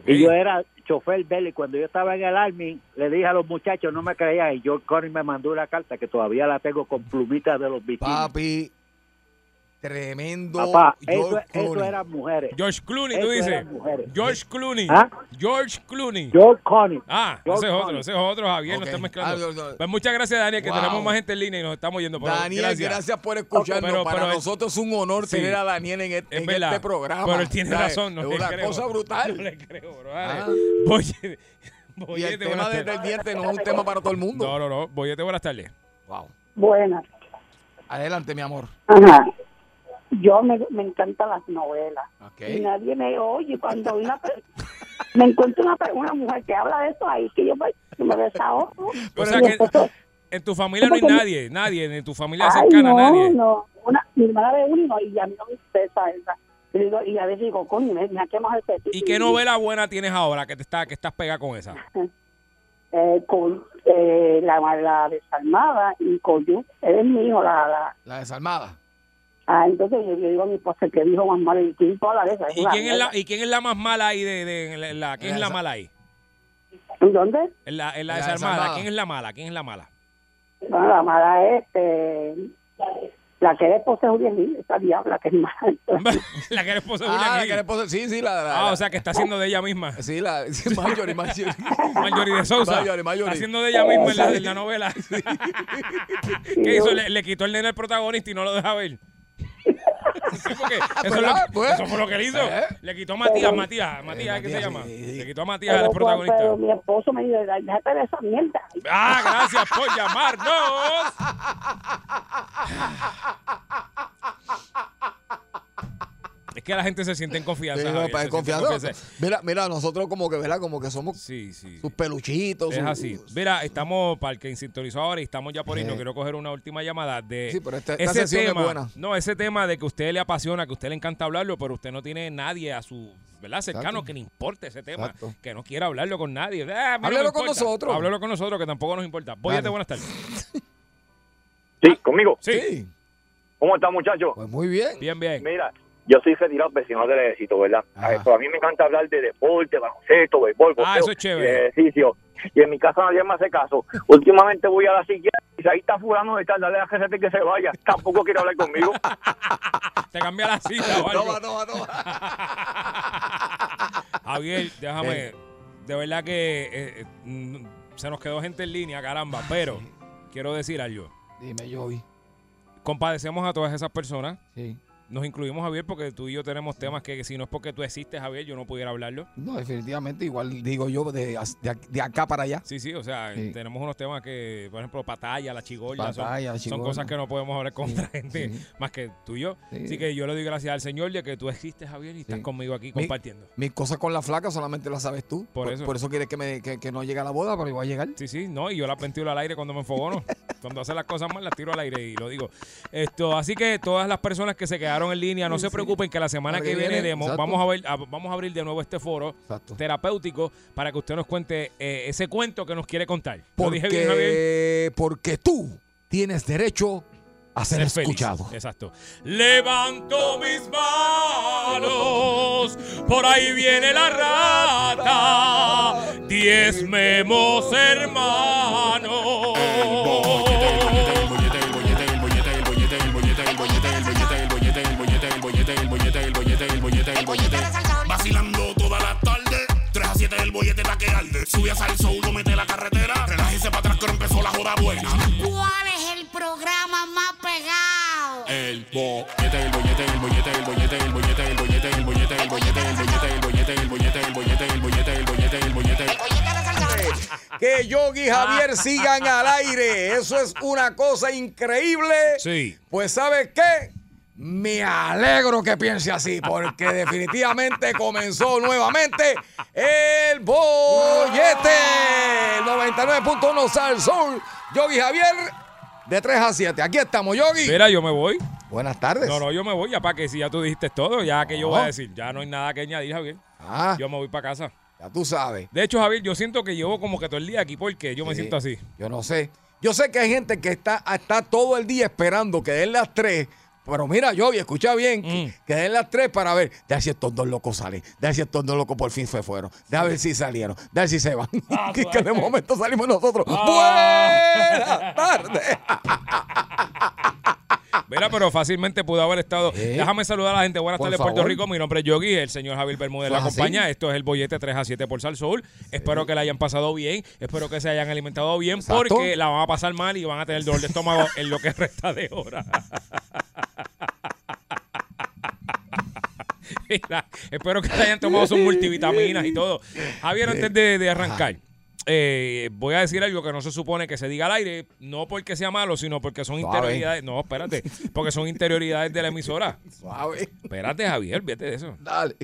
Speaker 4: Y yo era chofer de él y cuando yo estaba en el Army le dije a los muchachos, no me creían y George Connick me mandó una carta que todavía la tengo con plumitas de los bikinis.
Speaker 1: Papi, tremendo.
Speaker 4: Papá, eso,
Speaker 1: George
Speaker 4: eso
Speaker 1: Clooney.
Speaker 4: eran mujeres.
Speaker 3: George Clooney, tú
Speaker 4: Eso
Speaker 3: dices.
Speaker 4: eran mujeres.
Speaker 3: George Clooney.
Speaker 4: ¿Ah?
Speaker 3: George Clooney.
Speaker 4: George Connick.
Speaker 3: Ah,
Speaker 4: George
Speaker 3: ese es otro,
Speaker 4: Clooney.
Speaker 3: ese es otro, Javier, no mezclando.
Speaker 1: Ah, no, no.
Speaker 3: Pues muchas gracias, Daniel, que
Speaker 1: Wow.
Speaker 3: tenemos más gente en línea y nos estamos yendo. pero
Speaker 1: Daniel, gracias. por escucharnos.
Speaker 3: Pero-
Speaker 1: Para
Speaker 3: pero
Speaker 1: nosotros es un honor
Speaker 3: Sí.
Speaker 1: tener a Daniel en, este,
Speaker 3: Es
Speaker 1: en
Speaker 3: verdad.
Speaker 1: este programa.
Speaker 3: Pero él tiene
Speaker 1: ¿Sabes?
Speaker 3: razón, no
Speaker 1: Es una
Speaker 3: creo.
Speaker 1: cosa brutal.
Speaker 3: No le creo, bro.
Speaker 1: Ah. Y el tema del diente no es un tema para todo el mundo.
Speaker 3: No, no, no. Boyete, buenas tardes.
Speaker 1: Wow.
Speaker 7: Buenas.
Speaker 1: Adelante, mi amor.
Speaker 7: Ajá. Yo me, me encantan las novelas.
Speaker 1: Ok.
Speaker 7: Y nadie me oye cuando una me encuentro una, una mujer que habla de eso ahí, que yo me, me desahogo.
Speaker 3: O sea que
Speaker 7: esposo-
Speaker 3: en tu familia no hay
Speaker 7: ¿Cómo que-
Speaker 3: nadie, nadie, en tu familia
Speaker 7: Ay,
Speaker 3: cercana,
Speaker 7: no,
Speaker 3: nadie.
Speaker 7: no. Una, mi hermana ve uno y a mí no me interesa esa. Y, digo, y a veces digo, coño, me, me ha quemado el fetiche.
Speaker 3: ¿Y qué novela buena tienes ahora que te está, que estás pegada con esa?
Speaker 7: Eh, con eh, la, la desalmada y con yo. Él es mi hijo, la, la.
Speaker 1: La desalmada.
Speaker 7: Ah, entonces yo, yo digo a mi esposa que dijo más mal y quién toda la de esas.
Speaker 3: ¿Y quién es la, y quién es la más mala ahí de, de- en la- en la, quién es la mala ahí?
Speaker 7: ¿Dónde?
Speaker 3: En la, en la
Speaker 1: En la
Speaker 3: desarmada,
Speaker 1: desarmada.
Speaker 3: ¿quién es la mala? ¿Quién es la mala?
Speaker 7: Bueno, la mala es este, la que es esposa de Julián Gil, esa diabla que es mala.
Speaker 3: la que eres esposa de
Speaker 1: Ah,
Speaker 3: Julián
Speaker 1: la
Speaker 3: Gil.
Speaker 1: que sí, sí, la, la-
Speaker 3: Ah,
Speaker 1: la-
Speaker 3: o sea que está haciendo de ella misma.
Speaker 1: Sí, la sí, Marjorie, Marjorie.
Speaker 3: Marjorie de Sousa.
Speaker 1: Marjorie, Marjorie.
Speaker 3: Está haciendo de ella misma en la, en la novela. ¿Qué hizo? Le, le quitó el nene al protagonista y no lo deja ver. Sí, porque eso,
Speaker 1: Pues.
Speaker 3: eso fue lo que le hizo.
Speaker 1: Eh.
Speaker 3: Le quitó a Matías,
Speaker 7: Pero-
Speaker 3: Matías, Matías, ¿qué se llama?
Speaker 1: sí, sí.
Speaker 3: Le quitó a Matías al
Speaker 7: Pero,
Speaker 3: protagonista.
Speaker 7: pero mi esposo me dice, déjate de esa mierda.
Speaker 3: Ah, gracias por llamarnos. Es que la gente se siente en confianza.
Speaker 1: Sí, no,
Speaker 3: Javier, en
Speaker 1: confianza.
Speaker 3: confianza.
Speaker 1: Mira, mira, nosotros como que, ¿verdad? Como que somos
Speaker 3: Sí, sí.
Speaker 1: sus peluchitos.
Speaker 3: Es
Speaker 1: sus-
Speaker 3: así. Mira, estamos para el que sintonizó ahora y estamos ya por ahí. No
Speaker 1: Eh.
Speaker 3: quiero coger una última llamada de
Speaker 1: Sí, pero esta- esta
Speaker 3: ese
Speaker 1: sesión es
Speaker 3: tema.
Speaker 1: buena.
Speaker 3: No, ese tema de que a usted le apasiona, que a usted le encanta hablarlo, pero usted no tiene nadie a su ¿verdad? cercano
Speaker 1: Exacto.
Speaker 3: que le importe ese tema,
Speaker 1: Exacto.
Speaker 3: que no quiera hablarlo con nadie. Ah, no
Speaker 1: Háblelo con nosotros.
Speaker 3: Háblelo con nosotros, que tampoco nos importa.
Speaker 1: Dale.
Speaker 3: buenas tardes.
Speaker 8: Sí, conmigo.
Speaker 3: Sí.
Speaker 8: ¿Cómo está, muchacho?
Speaker 1: Pues muy bien.
Speaker 3: Bien, bien.
Speaker 8: Mira, yo soy retirado vecino del ejército, ¿verdad? Eh, pues a mí me encanta hablar de deporte, baloncesto, béisbol,
Speaker 3: Ah, eso es chévere.
Speaker 8: y de ejercicio. Y en mi casa nadie me hace caso. Últimamente voy a la psiquiatra y si ahí está fulano de tal, dale a gente que se vaya. Tampoco quiere hablar conmigo.
Speaker 3: Te cambia la cita algo.
Speaker 1: Toma, toma, toma.
Speaker 3: Javier, déjame. De verdad que eh, eh, se nos quedó gente en línea, caramba. Pero quiero decir algo.
Speaker 1: Dime, Joey.
Speaker 3: Compadecemos a todas esas personas.
Speaker 1: Sí.
Speaker 3: Nos incluimos, Javier, porque tú y yo tenemos temas que si no es porque tú existes, Javier, yo no pudiera hablarlo.
Speaker 1: No, definitivamente, igual digo yo, de, de, de acá para allá.
Speaker 3: Sí, sí, o sea,
Speaker 1: Sí.
Speaker 3: tenemos unos temas que, por ejemplo, patalla, la chigorla, son-
Speaker 1: la
Speaker 3: son, cosas que no podemos hablar con
Speaker 1: Sí,
Speaker 3: otra gente
Speaker 1: sí.
Speaker 3: más que tú y yo.
Speaker 1: Sí.
Speaker 3: Así que yo le doy gracias al Señor de que tú existes, Javier, y estás conmigo aquí
Speaker 1: Mi-
Speaker 3: compartiendo.
Speaker 1: Mis cosas con la flaca solamente las sabes tú.
Speaker 3: Por eso.
Speaker 1: Por eso quieres que, me, que, que no llegue a la boda, pero iba a llegar.
Speaker 3: Sí, sí, no, y yo las ventilo al aire cuando me enfogono. cuando hace las cosas mal, las tiro al aire y lo digo. Esto, así que todas las personas que se quedaron en línea, no
Speaker 1: Sí,
Speaker 3: se
Speaker 1: sí.
Speaker 3: preocupen que la semana que
Speaker 1: que
Speaker 3: viene, vamos a ver, a- vamos a abrir de nuevo este foro
Speaker 1: Exacto.
Speaker 3: terapéutico para que usted nos cuente eh, ese cuento que nos quiere contar.
Speaker 1: Porque, porque tú tienes derecho a ser,
Speaker 3: Ser feliz.
Speaker 1: escuchado.
Speaker 3: Exacto. Levanto mis manos, por ahí viene la rata, diezmemos hermanos.
Speaker 9: Sube a salso, uno mete la carretera. Relájese para atrás que empezó la joda buena.
Speaker 10: ¿Cuál es el programa más pegado?
Speaker 9: El bollete, el bollete, el bollete, el bollete, el bollete, el bollete, el bollete, el bollete, el bollete, el bollete, el bollete, el bollete, el bollete, el bollete, el bollete.
Speaker 1: Que Yogi y Javier sigan al aire. Eso es una cosa increíble.
Speaker 3: Sí.
Speaker 1: Pues ¿sabes qué? Me alegro que piense así, porque definitivamente comenzó nuevamente el bollete. El 99.1 Sal Soul. Yogi Javier, de 3 a 7. Aquí estamos, Yogi.
Speaker 3: Mira, yo me voy.
Speaker 1: Buenas tardes.
Speaker 3: No, no, yo me voy ya para que si ya tú dijiste todo, ya que yo voy a decir, ya no hay nada que añadir, Javier.
Speaker 1: Ah,
Speaker 3: Yo me voy para casa.
Speaker 1: ya tú sabes.
Speaker 3: De hecho, Javier, yo siento que llevo como que todo el día aquí porque yo me siento así.
Speaker 1: Yo no sé. Yo sé que hay gente que está, está todo el día esperando que den las 3. Pero mira, Yogi, escucha bien, que-
Speaker 3: Mm.
Speaker 1: que den las 3 para ver. De ver si estos dos locos salen. De ver si estos dos locos por fin se fueron. De ver si salieron. De ver si se van.
Speaker 3: Ah,
Speaker 1: que,
Speaker 3: sabes.
Speaker 1: momento salimos nosotros.
Speaker 3: Ah.
Speaker 1: Buenas tardes.
Speaker 3: Mira, pero fácilmente pudo haber estado.
Speaker 1: ¿Eh?
Speaker 3: Déjame saludar a la gente. Buenas
Speaker 1: Por
Speaker 3: tardes, Puerto. Rico. Mi nombre es Yogi. El señor Javier Bermúdez
Speaker 1: ¿Eso
Speaker 3: la
Speaker 1: así?
Speaker 3: acompaña. Esto es el bollete 3 a 7 por Sal. Espero que la hayan pasado bien. Espero que se hayan alimentado bien
Speaker 1: Exacto.
Speaker 3: porque la van a pasar mal y van a tener dolor de estómago en lo que resta de hora. Mira, espero que hayan tomado sus multivitaminas y todo. Javier, antes de, de arrancar, eh, voy a decir algo que no se supone que se diga al aire, no porque sea malo, sino porque son
Speaker 1: Suave.
Speaker 3: interioridades. No, espérate, porque son interioridades de la emisora.
Speaker 1: Suave.
Speaker 3: Espérate, Javier, fíjate de eso.
Speaker 1: Dale.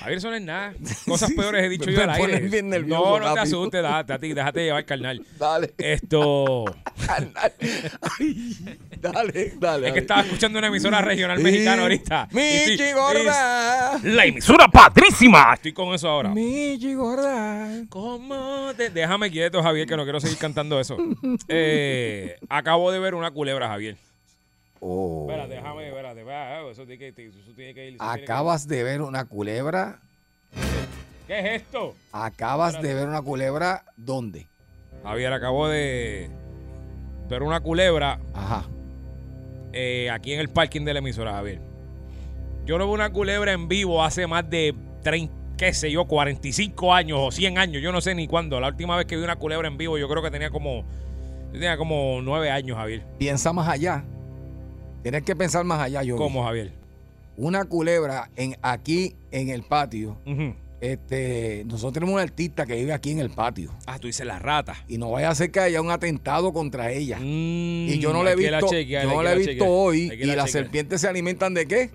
Speaker 3: Javier, eso no es nada. Cosas peores he dicho yo al aire.
Speaker 1: bien nervioso
Speaker 3: no, no te asustes, date, déjate llevar, carnal.
Speaker 1: Dale.
Speaker 3: Esto.
Speaker 1: Ay, dale, dale.
Speaker 3: Es que estaba escuchando una emisora regional mexicana ahorita.
Speaker 1: Michi
Speaker 3: sí,
Speaker 1: gorda.
Speaker 3: es La emisora padrísima. Estoy con eso ahora.
Speaker 1: Michi gorda.
Speaker 3: ¿Cómo te- Déjame quieto, Javier, que no quiero seguir cantando eso. Eh, acabo de ver una culebra, Javier.
Speaker 1: Oh.
Speaker 3: Espérate, déjame, espérate. espérate, Eso tiene que, eso tiene que ir. que.
Speaker 1: Acabas de ver una culebra.
Speaker 3: ¿Qué es esto?
Speaker 1: Acabas de ver una culebra. ¿Dónde?
Speaker 3: Javier, acabo de ver una culebra
Speaker 1: Ajá.
Speaker 3: eh, aquí en el parking de la emisora, Javier. Yo no veo una culebra en vivo hace más de 30, qué sé yo, 45 años o 100 años. Yo no sé ni cuándo. La última vez que vi una culebra en vivo, yo creo que tenía como, yo tenía como 9 años, Javier.
Speaker 1: Piensa más allá. Tienes que pensar más allá, yo.
Speaker 3: ¿Cómo, Javier?
Speaker 1: Una culebra en, aquí en el patio. Este, nosotros tenemos un artista que vive aquí en el patio.
Speaker 3: Ah, tú dices la rata.
Speaker 1: Y no vaya a ser que haya un atentado contra ella.
Speaker 3: Mm,
Speaker 1: Y yo no le he visto, yo no la he visto hoy. Y
Speaker 3: la
Speaker 1: las serpientes se alimentan de qué?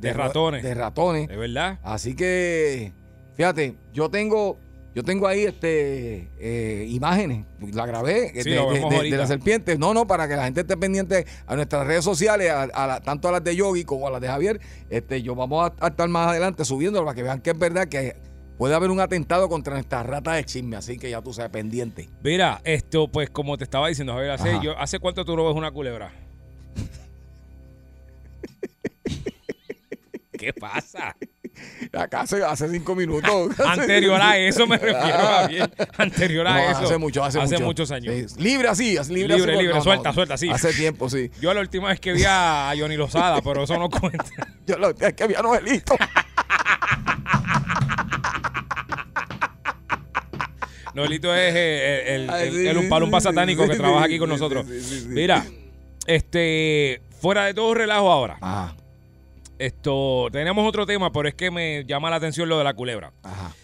Speaker 3: De
Speaker 1: ro-
Speaker 3: ratones.
Speaker 1: De ratones.
Speaker 3: ¿Es verdad?
Speaker 1: Así que, fíjate, yo tengo, yo tengo ahí este eh, imágenes, la grabé
Speaker 3: Sí,
Speaker 1: de, la serpiente. No, no, para que la gente esté pendiente a nuestras redes sociales, a, a la- tanto a las de Yogi como a las de Javier. Este, yo vamos a, a estar más adelante subiéndolo para que vean que es verdad que puede haber un atentado contra nuestra rata de chisme, así que ya tú sabes, pendiente.
Speaker 3: Mira, esto, pues como te estaba diciendo, Javier, hace, yo, ¿hace cuánto tú no ves una culebra? ¿Qué pasa?
Speaker 1: Acá hace, hace cinco minutos.
Speaker 3: Anterior a eso me refiero, Javier. Anterior a
Speaker 1: No,
Speaker 3: eso.
Speaker 1: Hace mucho, hace, mucho.
Speaker 3: muchos años.
Speaker 1: Sí, Libre así, libre,
Speaker 3: Libre,
Speaker 1: así,
Speaker 3: libre,
Speaker 1: no, no,
Speaker 3: suelta, suelta, sí.
Speaker 1: Hace tiempo, sí.
Speaker 3: Yo la última vez que vi a Johnny Lozada, pero eso no cuenta.
Speaker 1: Yo lo es que había novelito.
Speaker 3: Noelito es eh, el,
Speaker 1: Ay,
Speaker 3: el, el
Speaker 1: sí,
Speaker 3: umpalumpa
Speaker 1: sí,
Speaker 3: satánico que trabaja aquí con nosotros. Mira, este, fuera de todo relajo ahora.
Speaker 1: Ajá,
Speaker 3: Esto, tenemos otro tema, pero es que me llama la atención lo de la culebra.
Speaker 1: ajá.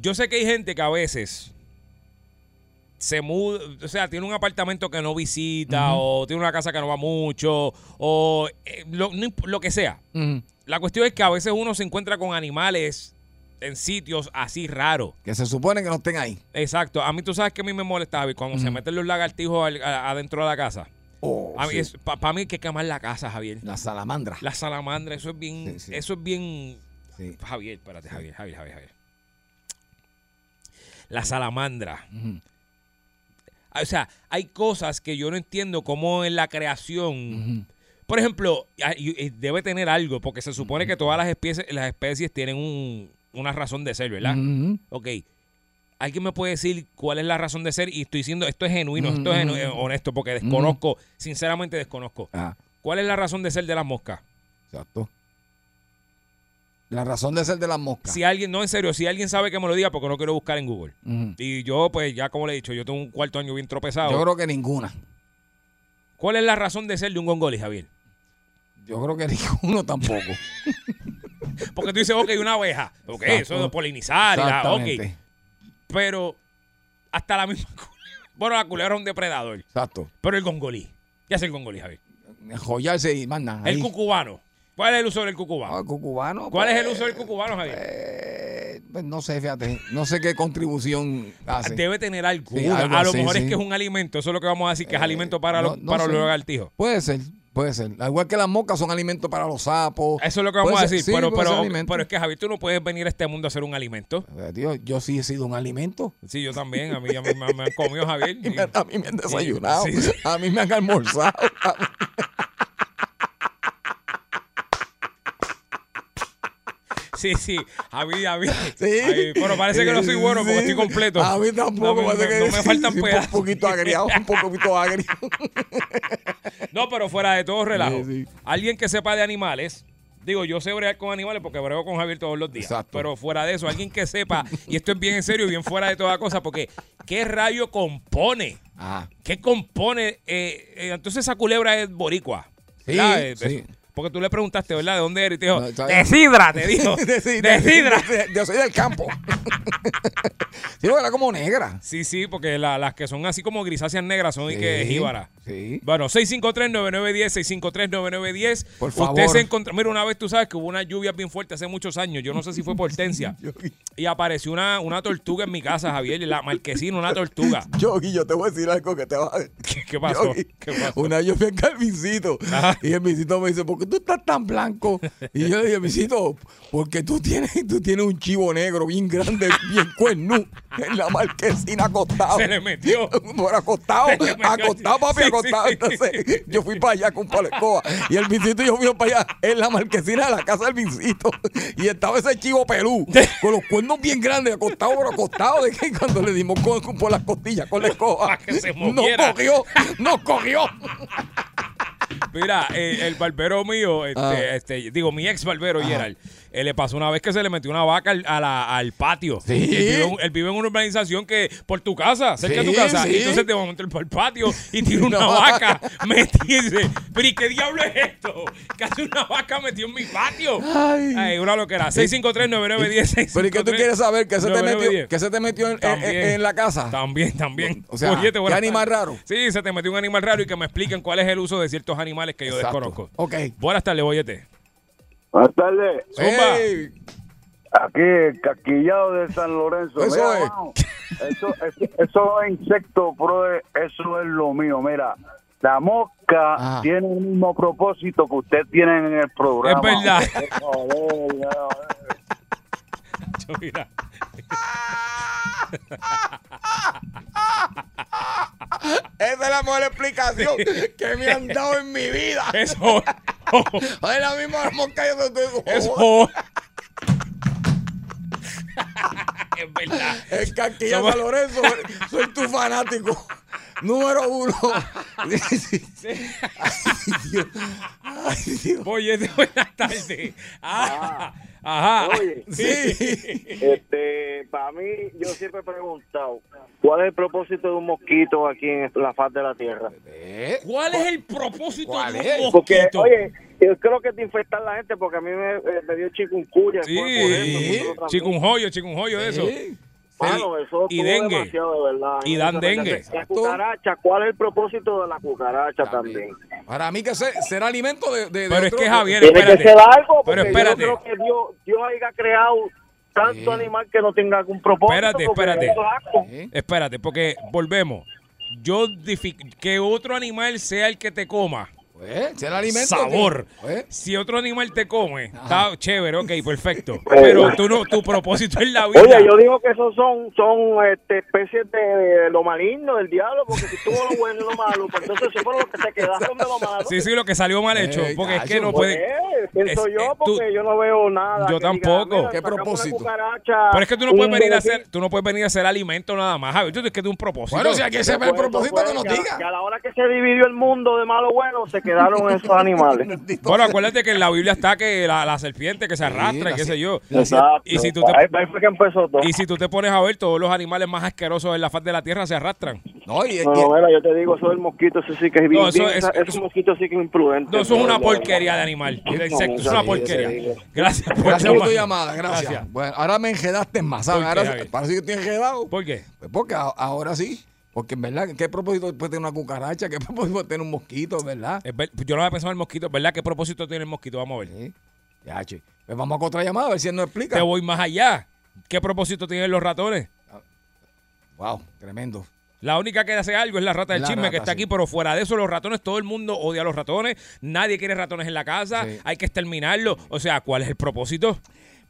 Speaker 3: Yo sé que hay gente que a veces se muda, o sea, tiene un apartamento que no visita, o tiene una casa que no va mucho, o eh, lo, que sea. La cuestión es que a veces uno se encuentra con animales en sitios así raros.
Speaker 1: Que se supone que no estén ahí.
Speaker 3: Exacto. A mí tú sabes que a mí me molesta, Javi, cuando se meten los lagartijos al- a- adentro de la casa.
Speaker 1: Oh,
Speaker 3: para mí hay que quemar la casa, Javier.
Speaker 1: La salamandra.
Speaker 3: La salamandra, eso es bien,
Speaker 1: Sí, sí.
Speaker 3: eso es bien... Javier, espérate, Javier, Javier, Javier, Javier. La salamandra.
Speaker 1: Ujú.
Speaker 3: O sea, hay cosas que yo no entiendo cómo en la creación... Por ejemplo, debe tener algo, porque se supone que todas las especies, las especies tienen un- una razón de ser, ¿verdad? Ok. ¿Alguien me puede decir cuál es la razón de ser? Y estoy diciendo, esto es genuino, esto es genu- eh, honesto, porque desconozco, sinceramente desconozco.
Speaker 1: Ah,
Speaker 3: ¿Cuál es la razón de ser de las moscas?
Speaker 1: exacto. La razón de ser de las moscas.
Speaker 3: Si alguien, no en serio, si alguien sabe que me lo diga, porque no quiero buscar en Google.
Speaker 1: Ujú.
Speaker 3: Y yo, pues ya como le he dicho, yo tengo un cuarto año bien tropezado.
Speaker 1: Yo creo que ninguna.
Speaker 3: ¿Cuál es la razón de ser de un gongoli, Javier?
Speaker 1: Yo creo que ninguno tampoco.
Speaker 3: Porque tú dices, ok, una abeja. Ok,
Speaker 1: Exacto.
Speaker 3: eso de polinizar. y la- ok. Pero hasta la misma culebra. Bueno, la culebra es un depredador.
Speaker 1: Exacto.
Speaker 3: Pero el gongolí. ¿Qué hace el gongolí, Javier?
Speaker 1: Joyarse y más nada.
Speaker 3: El cucubano. ¿Cuál es el uso del cucubano?
Speaker 1: El cucubano.
Speaker 3: ¿Cuál
Speaker 1: pues,
Speaker 3: es el uso del cucubano, Javier?
Speaker 1: eh, pues no sé, fíjate. No sé qué contribución hace.
Speaker 3: Debe tener algo.
Speaker 1: Sí, algo
Speaker 3: a lo
Speaker 1: así,
Speaker 3: mejor es que es un alimento. Eso es lo que vamos a decir, que es
Speaker 1: Eh,
Speaker 3: alimento para,
Speaker 1: no-
Speaker 3: los,
Speaker 1: no
Speaker 3: para
Speaker 1: sé.
Speaker 3: los lagartijos.
Speaker 1: Puede ser, puede ser. Al igual que las moscas son alimentos para los sapos.
Speaker 3: Eso es lo que vamos a
Speaker 1: ser-
Speaker 3: decir.
Speaker 1: sí,
Speaker 3: pero,
Speaker 1: ser
Speaker 3: pero, pero es que, Javier, tú no puedes venir a este mundo a hacer un alimento.
Speaker 1: Eh, tío, yo sí he sido un alimento.
Speaker 3: Sí, yo también. A mí, a mí me, me han comido, Javier.
Speaker 1: Y a mí me han desayunado.
Speaker 3: Sí.
Speaker 1: A mí me han almorzado.
Speaker 3: Sí, sí. A mí, a mí.
Speaker 1: Sí.
Speaker 3: Bueno, parece que no soy bueno porque estoy completo.
Speaker 1: A mí tampoco.
Speaker 3: No, me-
Speaker 1: parece
Speaker 3: no
Speaker 1: que
Speaker 3: me faltan pedazos.
Speaker 1: Un poquito agriado, un poquito agrio.
Speaker 3: No, pero fuera de todo relajo. Alguien que sepa de animales. Digo, yo sé bregar con animales porque brego con Javier todos los días.
Speaker 1: Exacto.
Speaker 3: Pero fuera de eso, alguien que sepa, y esto es bien en serio, bien fuera de toda cosa, porque ¿qué rayo compone?
Speaker 1: Ajá.
Speaker 3: ¿Qué compone? Eh, eh, entonces esa culebra es boricua.
Speaker 1: Sí.
Speaker 3: Eh,
Speaker 1: sí.
Speaker 3: Porque tú le preguntaste, ¿verdad? ¿De dónde eres? Y te dijo,
Speaker 1: No, está
Speaker 3: de
Speaker 1: bien.
Speaker 3: Sidra, te dijo.
Speaker 1: De- sí,
Speaker 3: de Sidra.
Speaker 1: de- Yo soy del campo. sí, porque era como negra.
Speaker 3: Sí, sí, porque la- las que son así como grisáceas negras son y que
Speaker 1: Sí,
Speaker 3: jíbaras.
Speaker 1: Sí.
Speaker 3: Bueno, 653-9910, 653-9910.
Speaker 1: Por
Speaker 3: Usted
Speaker 1: favor.
Speaker 3: se encontró. Mira, una vez tú sabes que hubo una lluvia bien fuerte hace muchos años. Yo no sé si fue por Hortensia. y apareció una, una tortuga en mi casa, Javier. La marquesina, una tortuga.
Speaker 1: Yogi, yo te voy a decir algo que te va a...
Speaker 3: ¿Qué, qué pasó?
Speaker 1: Yogi,
Speaker 3: ¿Qué pasó?
Speaker 1: Una yo fui al Calvincito
Speaker 3: Ajá.
Speaker 1: y el visito me dice, ¿por qué tú estás tan blanco? Y yo le dije, visito, porque tú tienes, tú tienes un chivo negro bien grande, bien cuernú, en la marquesina acostado.
Speaker 3: Se le metió.
Speaker 1: Bueno, acostado, acostado, papi, acostado.
Speaker 3: sí.
Speaker 1: Entonces, yo fui para allá con escoba. Y el visito y yo fui para allá en la marquesina de la casa del visito. Y estaba ese chivo pelú, con los cuernos bien grandes, acostado, pero acostado. De que cuando le dimos con, con- por las costillas con la escoba, no cogió, no cogió.
Speaker 3: Mira, eh, el barbero mío, este,
Speaker 1: Ah.
Speaker 3: este, digo, mi ex barbero, Gerald, eh, le pasó una vez que se le metió una vaca al, a la- al patio.
Speaker 1: Sí.
Speaker 3: Él vive, en- él vive en una urbanización que, por tu casa, cerca de tu casa.
Speaker 1: sí.
Speaker 3: Y entonces de momento él por el patio y tiene una
Speaker 1: Una
Speaker 3: vaca metida. pero ¿y qué diablo es esto? Que hace una vaca metida en mi patio.
Speaker 1: Ay.
Speaker 3: Ay, una loquera. 653-9910.
Speaker 1: Pero ¿y qué tú quieres saber? ¿Qué se te metió,
Speaker 3: 9910.
Speaker 1: qué se te metió en, en-
Speaker 3: También.
Speaker 1: en la casa?
Speaker 3: También, también.
Speaker 1: O sea,
Speaker 3: Oye, te
Speaker 1: ¿qué animal raro?
Speaker 3: Sí, se te metió un animal raro y que me expliquen cuál es el uso de ciertos animales que yo
Speaker 1: Exacto.
Speaker 3: desconozco.
Speaker 1: Ok.
Speaker 3: Buenas tardes, Boyete.
Speaker 11: Buenas tardes.
Speaker 3: Zumba.
Speaker 1: Ey,
Speaker 11: Aquí, el casquillado de San Lorenzo.
Speaker 1: Eso
Speaker 11: Mira,
Speaker 1: es.
Speaker 11: mano, Eso, eso, esos insectos, brother, eso es lo mío. Mira, la mosca tiene el mismo propósito que ustedes tienen en el programa.
Speaker 3: Es verdad. Mira.
Speaker 1: esa es la mejor explicación que me han dado en mi vida.
Speaker 3: Eso.
Speaker 1: Es la misma mosca yo te digo.
Speaker 3: Eso. es verdad.
Speaker 1: El Casquilla
Speaker 3: Somos-
Speaker 1: San Lorenzo, soy tu fanático. Número uno. Ay, Dios. Ay, Dios.
Speaker 3: Bollete, buenas tardes. Ah, ajá.
Speaker 11: Oye,
Speaker 1: Sí.
Speaker 11: Este, para mí, yo siempre he preguntado, ¿cuál es el propósito de un mosquito aquí en la faz de la Tierra?
Speaker 1: ¿Eh?
Speaker 3: ¿Cuál es el propósito
Speaker 1: ¿Cuál
Speaker 3: de un
Speaker 11: Porque,
Speaker 3: mosquito?
Speaker 11: oye, yo creo que es de infectar a la gente porque a mí me, eh, me dio chikungunya.
Speaker 3: Sí,
Speaker 11: por- por eso, nosotros
Speaker 3: chico un
Speaker 11: también.
Speaker 3: joyo, chico un joyo de eso.
Speaker 1: Sí.
Speaker 11: Mano, eso
Speaker 3: Y dengue.
Speaker 11: demasiado, de verdad.
Speaker 3: Y dan dengue.
Speaker 11: La cucaracha, ¿cuál es el propósito de la cucaracha también?
Speaker 1: Para mí que se- será alimento de, de- de
Speaker 3: Pero es
Speaker 1: otro-
Speaker 3: que Javier,
Speaker 11: Tiene que
Speaker 3: espérate.
Speaker 11: ser algo,
Speaker 3: Pero espérate.
Speaker 11: yo no creo que Dios, Dios haya creado tanto animal que no tenga algún propósito.
Speaker 3: Espérate,
Speaker 11: porque
Speaker 3: espérate.
Speaker 11: es.
Speaker 3: Espérate, porque volvemos. Yo que otro animal sea el que te coma.
Speaker 1: Pues, será alimento.
Speaker 3: Sabor.
Speaker 1: Pues,
Speaker 3: Si otro animal te come, está chévere, ok, perfecto. Pero tú no, tu propósito es la vida.
Speaker 11: Oye, yo digo que esos son, son este, especies de, de lo maligno, del diablo, porque si tuvo lo bueno y lo malo, pues entonces eso fue lo que se quedaron de lo malo.
Speaker 3: Sí, sí, lo que salió mal hecho.
Speaker 1: Eh,
Speaker 3: Porque es que no
Speaker 11: Pues,
Speaker 3: puede.
Speaker 11: eh, pienso
Speaker 3: es-
Speaker 11: yo,
Speaker 3: eh,
Speaker 11: porque
Speaker 3: tú-
Speaker 11: yo no veo nada.
Speaker 3: Yo
Speaker 11: diga,
Speaker 3: tampoco.
Speaker 1: ¿Qué propósito?
Speaker 3: Pero es que tú no puedes venir a hacer, tú no puedes venir a hacer alimento nada más, Javier. Tú tienes que tener un propósito.
Speaker 1: Bueno, si hay que saber el propósito
Speaker 11: pues,
Speaker 1: que nos diga.
Speaker 11: que a la hora que se dividió el mundo de malo bueno, se quedaron esos animales.
Speaker 3: Bueno, acuérdate que en la Biblia está que la, la serpiente que se arrastra y qué sé yo.
Speaker 11: Exacto.
Speaker 3: Y si tú
Speaker 11: ahí,
Speaker 3: te,
Speaker 11: ahí fue que empezó todo.
Speaker 3: y si tú te pones a ver, todos los animales más asquerosos en la faz de la tierra se arrastran.
Speaker 1: No, y,
Speaker 11: No,
Speaker 1: y-
Speaker 11: no, mira, yo te digo, eso del mosquito, eso sí que es bien,
Speaker 3: No, eso
Speaker 11: bien-
Speaker 3: es-
Speaker 11: esa- ese mosquito sí que es imprudente.
Speaker 3: No, eso es una porquería de animal. De insecto, es una
Speaker 11: sí,
Speaker 3: porquería.
Speaker 11: sí, sí.
Speaker 3: Gracias por
Speaker 1: gracias por tu llamada, gracias. Bueno, ahora me enredaste más, ¿sabes?
Speaker 3: ¿Por qué,
Speaker 1: Ahora parece que estoy enredado.
Speaker 3: ¿Por qué?
Speaker 1: Pues porque a- ahora sí. Porque en verdad, ¿qué propósito puede tener una cucaracha? ¿Qué propósito puede tener un mosquito, verdad?
Speaker 3: Ver- yo no había pensado en el mosquito, ¿verdad? ¿Qué propósito tiene el mosquito? Vamos a ver.
Speaker 1: Sí. Ya, che. Pues vamos a otra llamada a ver si él nos explica.
Speaker 3: Te voy más allá. ¿Qué propósito tienen los ratones?
Speaker 1: Wow, tremendo.
Speaker 3: La única que hace algo es la rata del
Speaker 1: La
Speaker 3: chisme
Speaker 1: rata,
Speaker 3: que está
Speaker 1: sí.
Speaker 3: aquí, pero fuera de eso, los ratones, todo el mundo odia a los ratones. Nadie quiere ratones en la casa.
Speaker 1: Sí.
Speaker 3: Hay que exterminarlos. O sea, ¿cuál es el propósito?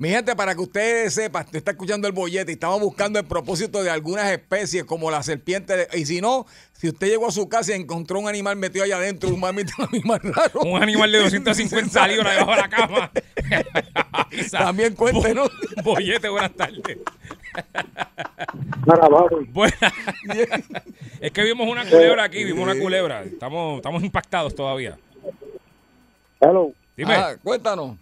Speaker 1: Mi gente, para que ustedes sepan, usted está escuchando el bollete y estamos buscando el propósito de algunas especies como la serpiente. de- y si no, si usted llegó a su casa y encontró un animal metido allá adentro, un mamito, un animal raro.
Speaker 3: Un animal de 250 libras debajo de la cama.
Speaker 1: También cuente, ¿no?
Speaker 3: Bollete, buenas tardes. Buenas. es que vimos una culebra aquí, vimos una culebra. Estamos, estamos impactados todavía.
Speaker 11: Hello.
Speaker 3: Dime.
Speaker 1: Ah, cuéntanos.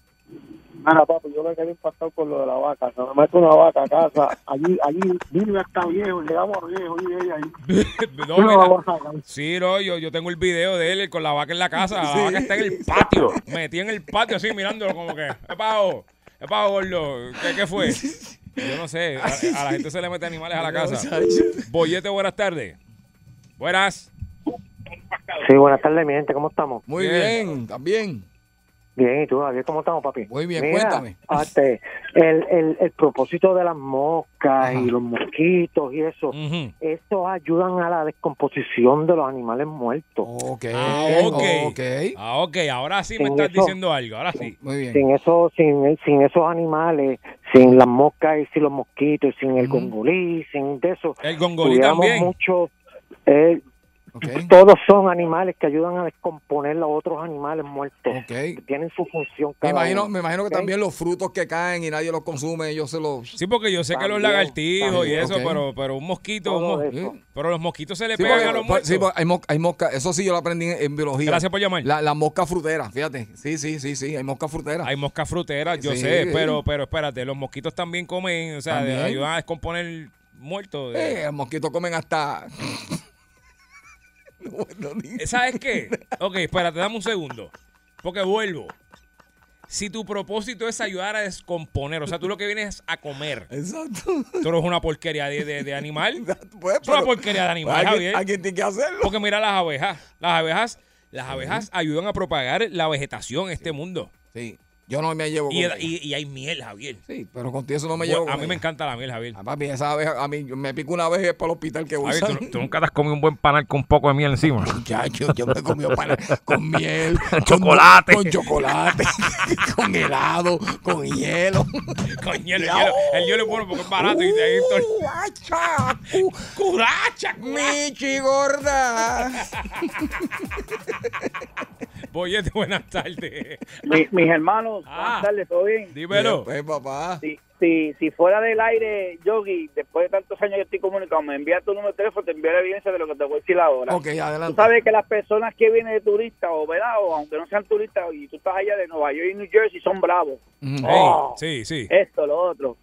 Speaker 11: Mira, papi, yo me quedé impactado con lo de la vaca. Se me mete una vaca a casa. Allí, allí, vino hasta viejo, llegamos a viejo y ella ahí.
Speaker 3: No, mira. Sí, no, yo, yo tengo el video de él con la vaca en la casa. La
Speaker 1: Sí.
Speaker 3: vaca está en el patio. Metí en el patio así mirándolo como que, ¿qué pago? ¿Qué pago, gordo? ¿Qué, qué fue? Yo no sé. A, a la gente se le mete animales a la casa. Bollete, buenas tardes. Buenas.
Speaker 11: Sí, buenas tardes, mi gente, ¿cómo estamos?
Speaker 1: Muy
Speaker 3: Bien.
Speaker 1: bien, también.
Speaker 11: Bien, ¿y tú, Javier, cómo estamos, papi?
Speaker 1: Muy bien,
Speaker 11: Mira,
Speaker 1: cuéntame.
Speaker 11: este, el, el, el propósito de las moscas y los mosquitos y eso,
Speaker 3: Ujú.
Speaker 11: estos ayudan a la descomposición de los animales muertos.
Speaker 1: Ok.
Speaker 3: Ah, ok.
Speaker 1: ok.
Speaker 3: Ah, ok. Ahora sí me
Speaker 11: En
Speaker 3: estás
Speaker 11: eso-
Speaker 3: diciendo algo. Ahora sí.
Speaker 1: Muy bien.
Speaker 11: Sin eso, sin, sin esos animales, sin las moscas y sin los mosquitos, sin el
Speaker 1: Ujú.
Speaker 11: gongolí, sin de eso,
Speaker 3: El gongolí también.
Speaker 11: mucho, eh, Todos son animales que ayudan a descomponer a otros animales muertos.
Speaker 1: Ok.
Speaker 11: Tienen su función
Speaker 1: Me
Speaker 11: cada
Speaker 1: imagino,
Speaker 11: uno.
Speaker 1: me imagino que también los frutos que caen y nadie los consume, ellos se los...
Speaker 3: Sí, porque yo sé que los
Speaker 11: También,
Speaker 3: lagartijos y
Speaker 11: también.
Speaker 3: eso,
Speaker 1: Ok.
Speaker 3: pero, pero un mosquito, un
Speaker 11: Todo
Speaker 3: mos-
Speaker 11: eso.
Speaker 3: pero los mosquitos se le
Speaker 1: Sí,
Speaker 3: pegan
Speaker 1: porque-
Speaker 3: a los
Speaker 1: por-
Speaker 3: muertos.
Speaker 1: sí, porque hay, mosca, hay mosca, eso sí yo lo aprendí en, en biología.
Speaker 3: Gracias por llamar.
Speaker 1: La, la mosca frutera, fíjate. Sí, sí, sí, sí, hay mosca frutera.
Speaker 3: Hay moscas fruteras, yo
Speaker 1: Sí.
Speaker 3: sé, pero, pero espérate, los mosquitos también comen, o sea, ayudan a descomponer muertos. de-
Speaker 1: Eh, los mosquitos comen hasta... No, no, ni-
Speaker 3: ¿Sabes qué? Ok, espérate, dame un segundo. Porque vuelvo. Si tu propósito es ayudar a descomponer, o sea, tú lo que vienes es a comer.
Speaker 1: Exacto.
Speaker 3: Tú eres una porquería de, de- de animal.
Speaker 1: Pues,
Speaker 3: Es una porquería de animal, Javier.
Speaker 1: alguien tiene que hacerlo.
Speaker 3: Porque mira las abejas. Las abejas, las abejas ayudan a propagar la vegetación en este mundo.
Speaker 1: Sí. Yo no me llevo
Speaker 3: Y,
Speaker 1: con
Speaker 3: y- y hay miel, Javier.
Speaker 1: Sí, pero contigo eso no me
Speaker 3: Bueno,
Speaker 1: llevo
Speaker 3: a mí me encanta la miel, Javier.
Speaker 1: Ah, papi, esa vez a mí me pico una vez para el hospital que voy
Speaker 3: Javier, tú, tú nunca te has comido un buen panal con un poco de miel encima.
Speaker 1: Muchacho, yo me he comido pan con miel, con
Speaker 3: Chocolate.
Speaker 1: con chocolate, con helado, con hielo.
Speaker 3: Con hielo, el hielo, el hielo es bueno porque es barato y ahí estoy. ¡Curacha!
Speaker 1: ¡Michi gorda!
Speaker 3: Boyete, buenas tardes.
Speaker 12: Mi- mis hermanos,
Speaker 3: Ah.
Speaker 12: buenas tardes, ¿todo bien?
Speaker 3: Dímelo.
Speaker 1: Pues, papá.
Speaker 12: Si, si, si fuera del aire, Yogi, después de tantos años que estoy comunicando, me envía tu número de teléfono, te envío la evidencia de lo que te voy a decir ahora.
Speaker 1: Ok, adelante.
Speaker 12: Tú sabes que las personas que vienen de turistas, o ¿verdad? O aunque no sean turistas, y tú estás allá de Nueva York y New Jersey, son bravos. Oh,
Speaker 3: sí, sí.
Speaker 12: Esto, lo otro.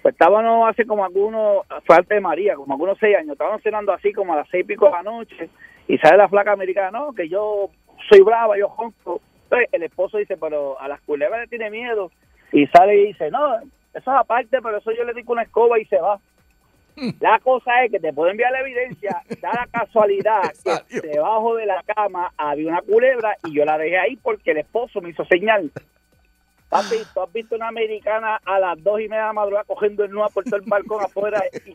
Speaker 12: Pues estábamos hace como algunos, fue antes de María, como algunos seis años, estábamos cenando así como a las seis y pico de la noche, y sale la flaca americana, no, que yo soy brava, yo jonco. El esposo dice, pero a las culebras le tiene miedo, y sale y dice, no, eso es aparte, pero eso yo le digo una escoba y se va. La cosa es que te puedo enviar la evidencia, da la casualidad que debajo de la cama había una culebra y yo la dejé ahí porque el esposo me hizo señal. Papi, tú has visto una americana a las dos y media de la madrugada cogiendo el nudo por todo el balcón afuera. Y,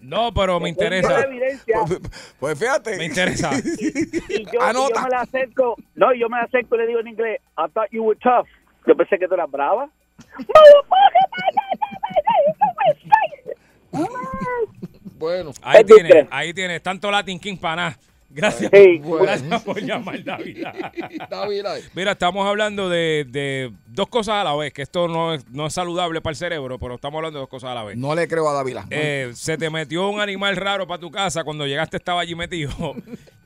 Speaker 3: No, pero me interesa.
Speaker 12: evidencia,
Speaker 1: Pues fíjate.
Speaker 3: Me interesa.
Speaker 12: y yo, y
Speaker 1: Anota.
Speaker 12: yo me la acerco. No, yo me la acerco y le digo en inglés, I thought you were tough. Yo pensé que tú eras brava.
Speaker 1: Bueno.
Speaker 3: Ahí
Speaker 12: ¿Qué tú
Speaker 3: tienes,
Speaker 12: crees?
Speaker 3: ahí tienes. Tanto Latin King para nada. Gracias,
Speaker 12: Sí,
Speaker 3: gracias por llamar, David. Mira, estamos hablando de, de dos cosas a la vez, que esto no es, no es saludable para el cerebro, pero estamos hablando de dos cosas a la vez.
Speaker 1: No le creo a Dávila.
Speaker 3: Eh, se te metió un animal raro para tu casa cuando llegaste estaba allí metido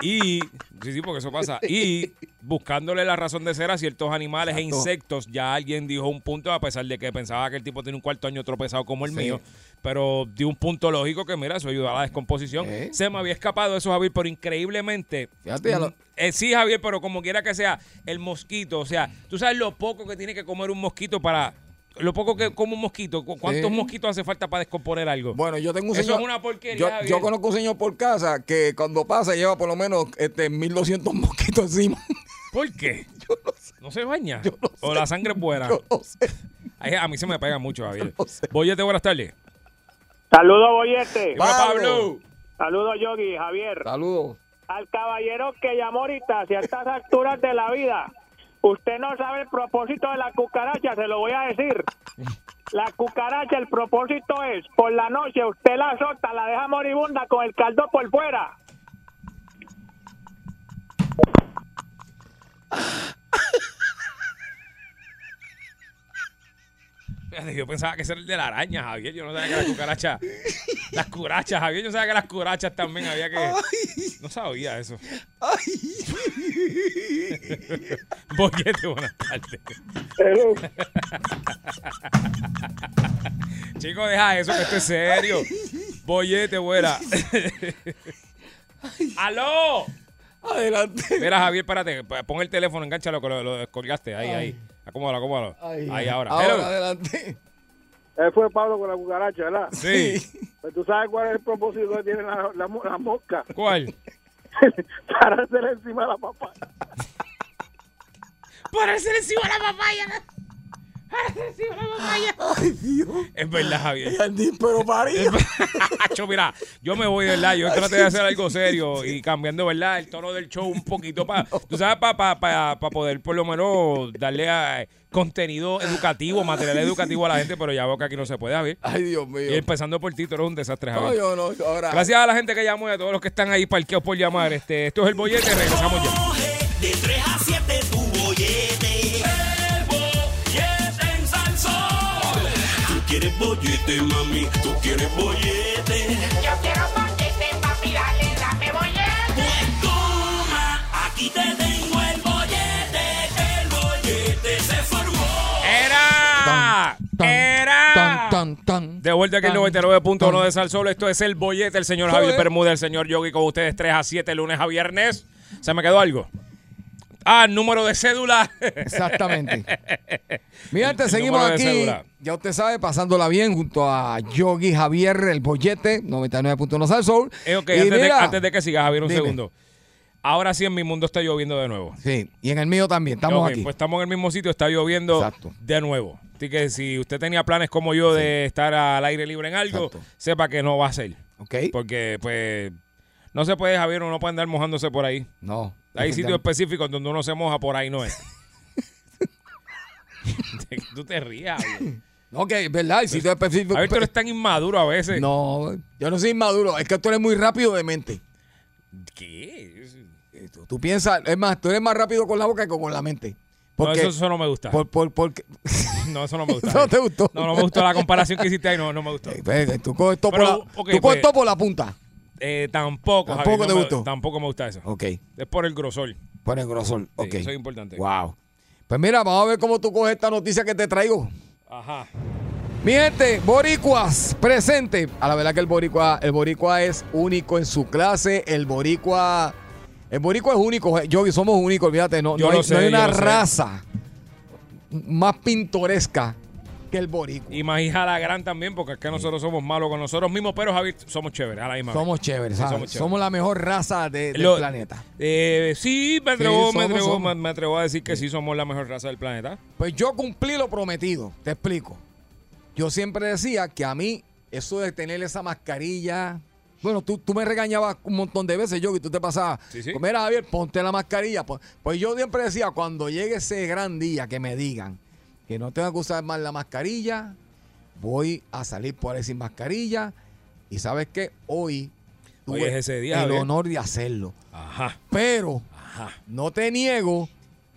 Speaker 3: y sí sí porque eso pasa y buscándole la razón de ser a ciertos animales e insectos ya alguien dijo un punto a pesar de que pensaba que el tipo tiene un cuarto año tropezado como el
Speaker 1: Sí.
Speaker 3: mío pero dio un punto lógico que mira eso ayuda a la descomposición
Speaker 1: ¿Eh?
Speaker 3: se me había escapado eso Javier pero increíblemente
Speaker 1: Fíjate, lo-
Speaker 3: mm, eh, sí Javier pero como quiera que sea el mosquito o sea tú sabes lo poco que tiene que comer un mosquito para lo poco que come un mosquito ¿cu- ¿cuántos
Speaker 1: Sí.
Speaker 3: mosquitos hace falta para descomponer algo?
Speaker 1: Bueno, yo tengo un
Speaker 3: Eso
Speaker 1: señor.
Speaker 3: es una porquería,
Speaker 1: Yo, conozco un señor por casa que cuando pasa lleva por lo menos este 1200 mosquitos encima.
Speaker 3: ¿Por qué? no, se baña? ¿O la sangre es buena?
Speaker 1: Yo no sé.
Speaker 3: Ay, a mí se me pega mucho, Javier. Boyete, buenas tardes.
Speaker 13: Saludos, Boyete.
Speaker 3: Pablo.
Speaker 13: Saludos, Yogi, Javier.
Speaker 1: Saludos.
Speaker 13: Al caballero que llamó ahorita, si a estas alturas de la vida, usted no sabe el propósito de la cucaracha, se lo voy a decir. La cucaracha, el propósito es, por la noche usted la azota, la deja moribunda con el caldo por fuera.
Speaker 3: Yo pensaba que ese era el de la araña, Javier. Yo no sabía que las cucarachas. Las curachas, Javier. Yo sabía que las curachas también había que. No sabía eso. Boyete, buenas tardes. Chicos, deja eso, que esto es serio. Boyete, buena. ¡Aló!
Speaker 1: Adelante.
Speaker 3: Mira, Javier, espérate. Pon el teléfono, enganchalo, que lo, lo descolgaste. Ahí, ahí. Acomódalo, acomódalo.
Speaker 1: Ay.
Speaker 3: Ahí, ahora.
Speaker 1: Ahora,
Speaker 3: Hello.
Speaker 1: adelante.
Speaker 13: Él fue Pablo con la cucaracha, ¿verdad?
Speaker 3: Sí.
Speaker 13: Pues tú sabes cuál es el propósito que tiene la, la, la mosca.
Speaker 3: ¿Cuál?
Speaker 13: Parársele encima de la papá.
Speaker 3: Parece encima de la papaya.
Speaker 1: Ay, Dios.
Speaker 3: Es verdad, Javier.
Speaker 1: Pero María.
Speaker 3: Hacho, mira, yo me voy, ¿verdad? Yo traté de hacer algo serio y cambiando, ¿verdad? El tono del show un poquito para, tú sabes, para pa, pa- pa poder por lo menos darle a- contenido educativo, material educativo a la gente, pero ya veo que aquí no se puede, Javier.
Speaker 1: Ay, Dios mío.
Speaker 3: Y empezando por ti, tú eres un desastre,
Speaker 1: No,
Speaker 3: Javier.
Speaker 1: yo no. Ahora.
Speaker 3: Gracias a la gente que llamó y a todos los que están ahí parqueados por llamar. Este, esto es el bollete, regresamos ya.
Speaker 14: De 3 a 7 tu bollete. El bollete quieres bollete, mami. Tú quieres bollete.
Speaker 15: Yo quiero bollete, papi, dale, dame bollete.
Speaker 14: Pues toma, aquí te tengo el bollete. El bollete se formó.
Speaker 3: ¡Era!
Speaker 1: Tan,
Speaker 3: ¡Era!
Speaker 1: Tan, tan, tan.
Speaker 3: De vuelta aquí el
Speaker 1: Tan,
Speaker 3: 99.1
Speaker 1: tan.
Speaker 3: de Sal Solo. Esto es el bollete, el señor. Javier Bermúdez, el señor Yogi con ustedes 3 a 7, lunes a viernes. ¿Se me quedó algo? Ah, número de cédula.
Speaker 1: Exactamente. Mira, te seguimos aquí. Ya usted sabe, pasándola bien junto a Yogi Javier, el bollete, 99.1 Sal Soul.
Speaker 3: Eh, ok,
Speaker 1: Y
Speaker 3: antes, de, antes de que siga, Javier, un
Speaker 1: Dime.
Speaker 3: segundo. Ahora sí en mi mundo está lloviendo de nuevo.
Speaker 1: Sí, y en el mío también. Estamos aquí.
Speaker 3: Pues estamos en el mismo sitio, está lloviendo
Speaker 1: Exacto.
Speaker 3: de nuevo. Así que si usted tenía planes como yo de estar al aire libre en algo, sepa que no va a ser.
Speaker 1: Ok.
Speaker 3: Porque, pues, no se puede, Javier, uno no puede andar mojándose por ahí.
Speaker 1: No.
Speaker 3: Hay sitios específicos donde uno se moja por ahí, no es. Tú te rías.
Speaker 1: No, que es verdad, hay sitios específicos.
Speaker 3: A ver, tú eres tan inmaduro a veces.
Speaker 1: No, yo no soy inmaduro. Es que tú eres muy rápido de mente.
Speaker 3: ¿Qué?
Speaker 1: Tú, tú piensas, es más, tú eres más rápido con la boca que con la mente.
Speaker 3: No,
Speaker 1: Porque,
Speaker 3: eso, eso no me gusta.
Speaker 1: por, por, porque,
Speaker 3: No, eso no me gusta.
Speaker 1: ¿No te gustó?
Speaker 3: No, no me gustó la comparación que hiciste ahí, no, no me gustó.
Speaker 1: Pues, tú coges todo,
Speaker 3: Pero,
Speaker 1: por, la,
Speaker 3: ok,
Speaker 1: tú coges
Speaker 3: pues-
Speaker 1: todo por la punta.
Speaker 3: Eh, tampoco,
Speaker 1: ¿Tampoco
Speaker 3: Javier,
Speaker 1: te
Speaker 3: no me-
Speaker 1: gustó?
Speaker 3: tampoco me gusta eso.
Speaker 1: Ok,
Speaker 3: Es por el grosor.
Speaker 1: por el grosor.
Speaker 3: Sí,
Speaker 1: Ok.
Speaker 3: Eso es importante.
Speaker 1: Wow. Pues mira, vamos a ver cómo tú coges esta noticia que te traigo.
Speaker 3: Ajá.
Speaker 1: Mi gente, boricuas, presente. A la verdad que el boricua, el boricua es único en su clase. El boricua, el boricua es único. Yo somos únicos, olvídate. No,
Speaker 3: Yo
Speaker 1: no hay,
Speaker 3: sé,
Speaker 1: no hay una
Speaker 3: sé.
Speaker 1: raza más pintoresca que el boricua.
Speaker 3: Y más hija la gran también, porque es que nosotros somos malos con nosotros mismos, pero Javier, somos chéveres a la misma vez.
Speaker 1: Somos chéveres,
Speaker 3: Sí,
Speaker 1: ¿sabes?
Speaker 3: somos
Speaker 1: somos,
Speaker 3: chéveres.
Speaker 1: la mejor raza de- del
Speaker 3: Lo-
Speaker 1: planeta.
Speaker 3: Eh, sí, me atrevo, me, atrevo,
Speaker 1: somos.
Speaker 3: me- me atrevo a decir que sí somos la mejor raza del planeta.
Speaker 1: Pues yo cumplí lo prometido. Te explico. Yo siempre decía que a mí eso de tener esa mascarilla. Bueno, tú, tú me regañabas un montón de veces, yo, y tú te pasabas.
Speaker 3: Sí, sí.
Speaker 1: "Pues Mira, Javier, ponte la mascarilla. Pues, pues yo siempre decía, cuando llegue ese gran día que me digan que no tengo que usar más la mascarilla, voy a salir por ahí sin mascarilla. Y sabes qué? Hoy
Speaker 3: Hoy
Speaker 1: tuve
Speaker 3: es ese día,
Speaker 1: el honor de hacerlo.
Speaker 3: Ajá.
Speaker 1: Pero
Speaker 3: Ajá.
Speaker 1: no te niego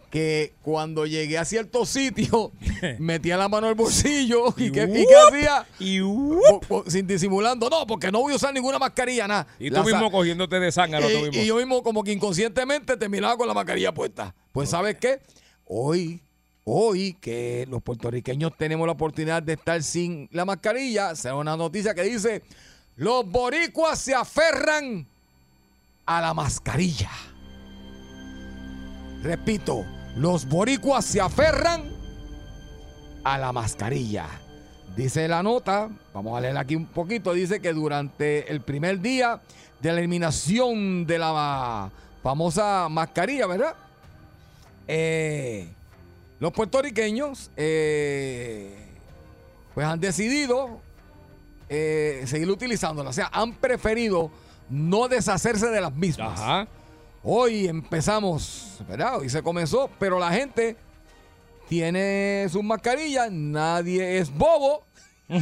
Speaker 1: que cuando llegué a cierto sitio, metía la mano al bolsillo y,
Speaker 3: Y
Speaker 1: que,
Speaker 3: ¡wup!
Speaker 1: ¿y qué hacía?
Speaker 3: Y,
Speaker 1: Po- po- sin disimulando, no, porque no voy a usar ninguna mascarilla, nada.
Speaker 3: y tú
Speaker 1: La
Speaker 3: mismo cogiéndote de sangre, tú
Speaker 1: y,
Speaker 3: mismo.
Speaker 1: y yo mismo como que inconscientemente terminaba con la mascarilla puesta. Pues ¿sabes qué? Hoy, hoy que los puertorriqueños tenemos la oportunidad de estar sin la mascarilla, será una noticia que dice, los boricuas se aferran a la mascarilla. Repito, los boricuas se aferran a la mascarilla. Dice la nota, vamos a leer aquí un poquito, dice que durante el primer día de la eliminación de la famosa mascarilla, ¿verdad? Eh, los puertorriqueños eh, pues han decidido eh, seguir utilizándola, o sea, han preferido no deshacerse de las mismas.
Speaker 3: Ajá.
Speaker 1: Hoy empezamos, ¿verdad? Hoy se comenzó, pero la gente tiene sus mascarillas, nadie es bobo.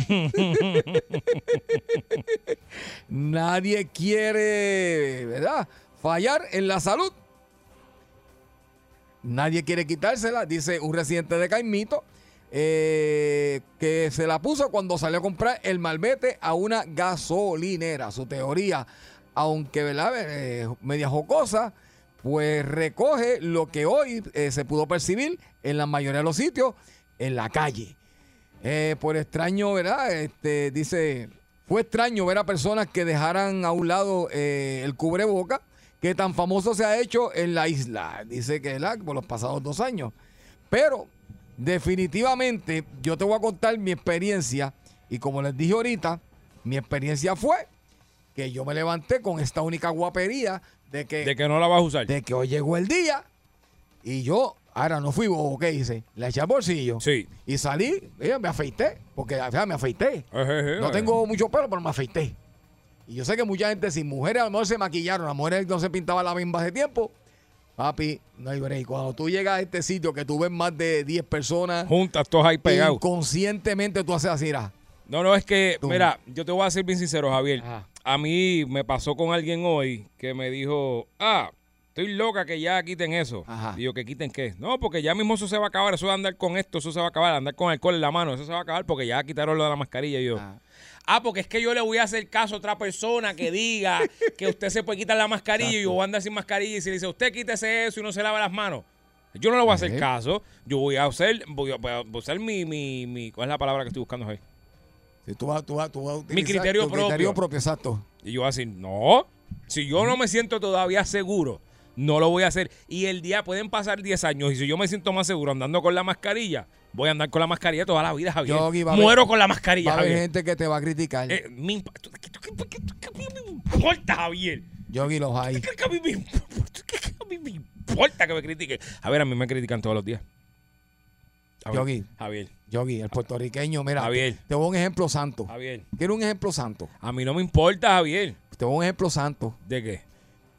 Speaker 1: nadie quiere, ¿verdad? Fallar en la salud. Nadie quiere quitársela, dice un residente de Caimito, eh, que se la puso cuando salió a comprar el malvete a una gasolinera. Su teoría, aunque ¿verdad? Eh, media jocosa, pues recoge lo que hoy eh, se pudo percibir en la mayoría de los sitios en la calle. Eh, por extraño, ¿verdad? Este, dice, fue extraño ver a personas que dejaran a un lado el cubreboca que tan famoso se ha hecho en la isla. Dice que ¿verdad? por los pasados dos años. Pero definitivamente yo te voy a contar mi experiencia y como les dije ahorita, mi experiencia fue que yo me levanté con esta única guapería de que,
Speaker 3: De que no la vas a usar.
Speaker 1: de que hoy llegó el día y yo, ahora no fui bobo, ¿qué hice? Le eché al bolsillo
Speaker 3: Sí.
Speaker 1: y salí, eh, me afeité, porque sea, me afeité. No tengo mucho pelo, pero me afeité. Y yo sé que mucha gente, sin mujeres, a lo mejor se maquillaron, las mujeres no se pintaban la misma hace tiempo. Papi, no hay break. Cuando tú llegas a este sitio que tú ves más de 10 personas,
Speaker 3: Juntas todos ahí pegados.
Speaker 1: inconscientemente tú haces así, mira.
Speaker 3: No, no, es que,
Speaker 1: Tú.
Speaker 3: mira, yo te voy a ser bien sincero, Javier.
Speaker 1: Ajá.
Speaker 3: A mí me pasó con alguien hoy que me dijo, ah, estoy loca que ya quiten eso.
Speaker 1: Ajá.
Speaker 3: Yo, ¿que quiten qué? No, porque ya mismo eso se va a acabar, eso de andar con esto, eso se va a acabar, andar con alcohol en la mano, eso se va a acabar porque ya quitaron lo de la mascarilla. Y yo,
Speaker 1: Ajá.
Speaker 3: Ah, porque es que yo le voy a hacer caso a otra persona que diga que usted se puede quitar la mascarilla y yo voy a andar sin mascarilla y si le dice, usted quítese eso y no se lava las manos. Yo no le voy a hacer
Speaker 1: Ajá.
Speaker 3: caso. Yo voy a hacer, voy a, voy a usar mi, mi, mi, ¿cuál es la palabra que estoy buscando ahí?
Speaker 1: Si tú vas, tú vas, tú vas a
Speaker 3: Mi
Speaker 1: utilizar
Speaker 3: criterio
Speaker 1: tu criterio
Speaker 3: propio.
Speaker 1: propio, exacto.
Speaker 3: Y yo así, no, si yo no me siento todavía seguro, no lo voy a hacer. Y el día pueden pasar 10 años y si yo me siento más seguro andando con la mascarilla, voy a andar con la mascarilla toda la vida, Javier.
Speaker 1: Yogi, va
Speaker 3: Muero con la
Speaker 1: Va
Speaker 3: mascarilla,
Speaker 1: a haber
Speaker 3: Javier.
Speaker 1: gente que te va a criticar.
Speaker 3: Eh, me imp- ¿tú- qué- qué- qué- qué- qué- qué me importa, Javier?
Speaker 1: Yogi los hay.
Speaker 3: ¿Qué a mí me importa? ¿Qué- qué- a mí me importa que me critiquen. A ver, a mí me critican todos los días. Javier,
Speaker 1: Yogi.
Speaker 3: Javier,
Speaker 1: Yogi, el puertorriqueño, mira,
Speaker 3: Javier.
Speaker 1: te, te voy a un ejemplo santo.
Speaker 3: Javier.
Speaker 1: Quiero un ejemplo santo.
Speaker 3: A mí no me importa, Javier.
Speaker 1: Te voy a un ejemplo santo.
Speaker 3: ¿De qué?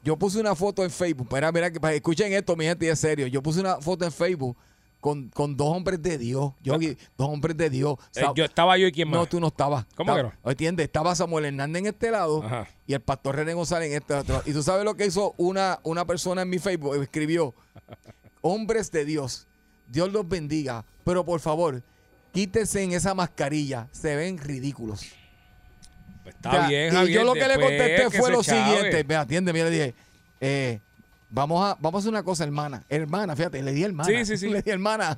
Speaker 1: Yo puse una foto en Facebook. Mira, mira, escuchen esto, mi gente, y es serio. Yo puse una foto en Facebook con, con dos hombres de Dios. Yogi, dos hombres de Dios.
Speaker 3: Eh, yo estaba yo y quién más.
Speaker 1: No, tú no estabas.
Speaker 3: ¿Cómo que no?
Speaker 1: ¿Entiendes? Estaba Samuel Hernández en este lado
Speaker 3: Ajá.
Speaker 1: y el pastor René González en este otro. Y tú sabes lo que hizo una, una persona en mi Facebook. Escribió, hombres de Dios, Dios los bendiga, pero por favor, quítense en esa mascarilla. Se ven ridículos.
Speaker 3: Pues está
Speaker 1: O sea,
Speaker 3: bien,
Speaker 1: y yo lo que le contesté fue lo
Speaker 3: chave.
Speaker 1: siguiente. Me atiende, mira, dije, eh, vamos, a, vamos a hacer una cosa, hermana. Hermana, fíjate, le di hermana.
Speaker 3: Sí, sí, sí.
Speaker 1: Le di hermana.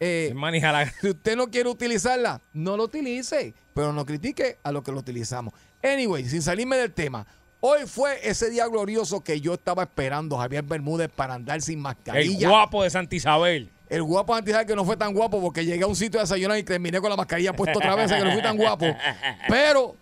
Speaker 1: Eh,
Speaker 3: Hermana, la-
Speaker 1: si usted no quiere utilizarla, no lo utilice, pero no critique a lo que lo utilizamos. Anyway, sin salirme del tema, hoy fue ese día glorioso que yo estaba esperando, Javier Bermúdez, para andar sin
Speaker 3: El
Speaker 1: mascarilla.
Speaker 3: guapo de Santa Isabel.
Speaker 1: El guapo antes que no fue tan guapo porque llegué a un sitio de desayunar y terminé con la mascarilla puesta otra vez, que no fui tan guapo. Pero,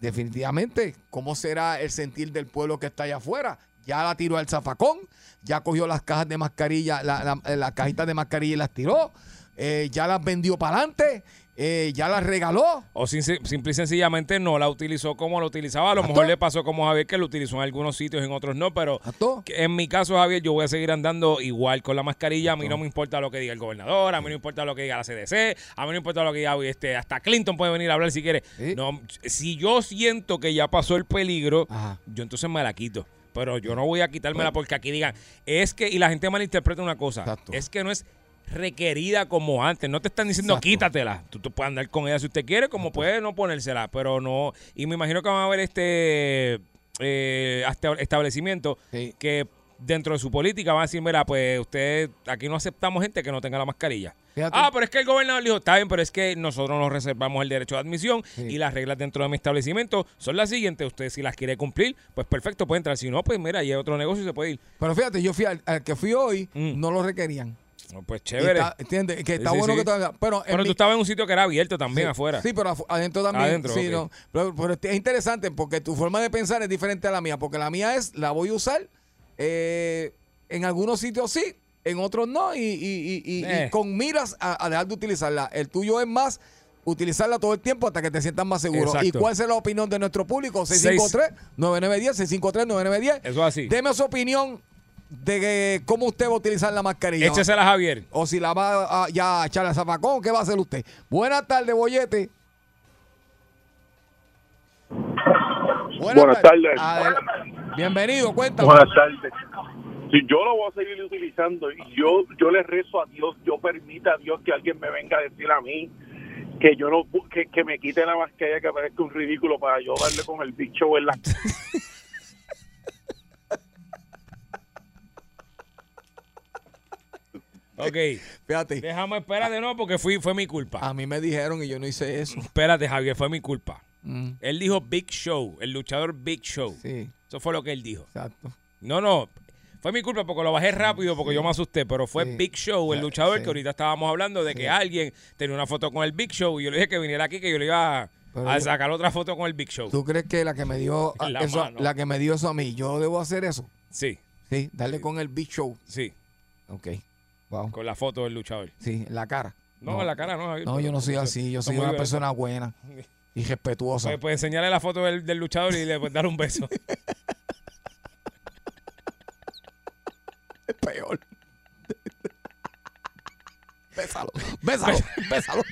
Speaker 1: definitivamente, ¿cómo será el sentir del pueblo que está allá afuera? Ya la tiró al zafacón, ya cogió las cajas de mascarilla, la- la- las cajitas de mascarilla y las tiró, eh, ya las vendió para adelante, eh, ya las regaló.
Speaker 3: O sin- simple y sencillamente no la utilizó como la utilizaba. A lo mejor le pasó como Javier, que lo utilizó en algunos sitios, en otros no. Pero en mi caso, Javier, yo voy a seguir andando igual con la mascarilla. A mí no me importa lo que diga el gobernador, a mí no importa lo que diga la CDC, a mí no importa lo que diga este, hasta Clinton puede venir a hablar si quiere. No, si yo siento que ya pasó el peligro, yo entonces me la quito. Pero yo no voy a quitármela porque aquí digan, es que, y la gente malinterpreta una cosa, es que no es requerida como antes. No te están diciendo quítatela. Tú, tú puedes andar con ella si usted quiere, como puede no ponérsela, pero no. Y me imagino que van a haber este eh, hasta establecimiento que dentro de su política van a decir, mira, pues usted, aquí no aceptamos gente que no tenga la mascarilla.
Speaker 1: Fíjate.
Speaker 3: Ah, pero es que el gobernador dijo, está bien, pero es que nosotros nos reservamos el derecho de admisión y las reglas dentro de mi establecimiento son las siguientes. Usted si las quiere cumplir, pues perfecto, puede entrar. Si no, pues mira, hay otro negocio y se puede ir.
Speaker 1: Pero fíjate, yo fui al, al que fui hoy, no lo requerían.
Speaker 3: No, pues chévere.
Speaker 1: está- ¿Entiendes? Que está
Speaker 3: Sí,
Speaker 1: bueno
Speaker 3: sí.
Speaker 1: que todavía. Pero,
Speaker 3: Pero
Speaker 1: mi-
Speaker 3: tú estabas en un sitio que era abierto también
Speaker 1: Sí,
Speaker 3: afuera.
Speaker 1: Sí, pero adentro también.
Speaker 3: Adentro,
Speaker 1: sí,
Speaker 3: ok.
Speaker 1: no. Pero, pero es interesante porque tu forma de pensar es diferente a la mía. Porque la mía es, la voy a usar. eh, en algunos sitios sí, en otros no. Y, y- y- y- y
Speaker 3: Eh.
Speaker 1: con miras a, a dejar de utilizarla. El tuyo es más utilizarla todo el tiempo hasta que te sientas más seguro.
Speaker 3: Exacto.
Speaker 1: ¿Y cuál es la opinión de nuestro público? 653-9910, 653-9910.
Speaker 3: Eso es así.
Speaker 1: Deme su opinión de que cómo usted va a utilizar la mascarilla.
Speaker 3: Échesela a Javier.
Speaker 1: O si la va a, ya a echar al zapacón, ¿qué va a hacer usted? Buenas tardes, Bollete.
Speaker 16: Buenas tardes.
Speaker 1: Adel- Bienvenido, cuéntame.
Speaker 16: Buenas tardes. Si yo lo voy a seguir utilizando y yo yo le rezo a Dios, yo permita a Dios que alguien me venga a decir a mí que yo no que, que me quite la mascarilla que parezca un ridículo para yo darle con el bicho en la
Speaker 3: Ok.
Speaker 1: Fíjate.
Speaker 3: Déjame, espérate, no, porque fui, fue mi culpa.
Speaker 1: A mí me dijeron y yo no hice eso.
Speaker 3: Espérate, Javier, fue mi culpa.
Speaker 1: Mm.
Speaker 3: Él dijo Big Show, el luchador Big Show.
Speaker 1: Sí.
Speaker 3: Eso fue lo que él dijo.
Speaker 1: Exacto.
Speaker 3: No, no. Fue mi culpa porque lo bajé rápido porque yo me asusté, pero fue
Speaker 1: Sí.
Speaker 3: Big Show, el luchador, que ahorita estábamos hablando de que alguien tenía una foto con el Big Show y yo le dije que viniera aquí, que yo le iba a,
Speaker 1: Pero
Speaker 3: a
Speaker 1: yo-
Speaker 3: sacar otra foto con el Big Show.
Speaker 1: ¿Tú crees que la que me dio
Speaker 3: la
Speaker 1: eso, la que me dio eso a mí, yo debo hacer eso?
Speaker 3: Sí.
Speaker 1: Sí, darle con el big show.
Speaker 3: Sí.
Speaker 1: Ok. Wow.
Speaker 3: Con la foto del luchador.
Speaker 1: Sí, en la cara.
Speaker 3: No, en la cara no, Javier.
Speaker 1: No, yo no soy así. Yo soy una persona buena y respetuosa.
Speaker 3: Pues, pues enseñarle la foto del, del luchador y le pues, dar un beso.
Speaker 1: Es peor. Bésalo. Bésalo. Bésalo.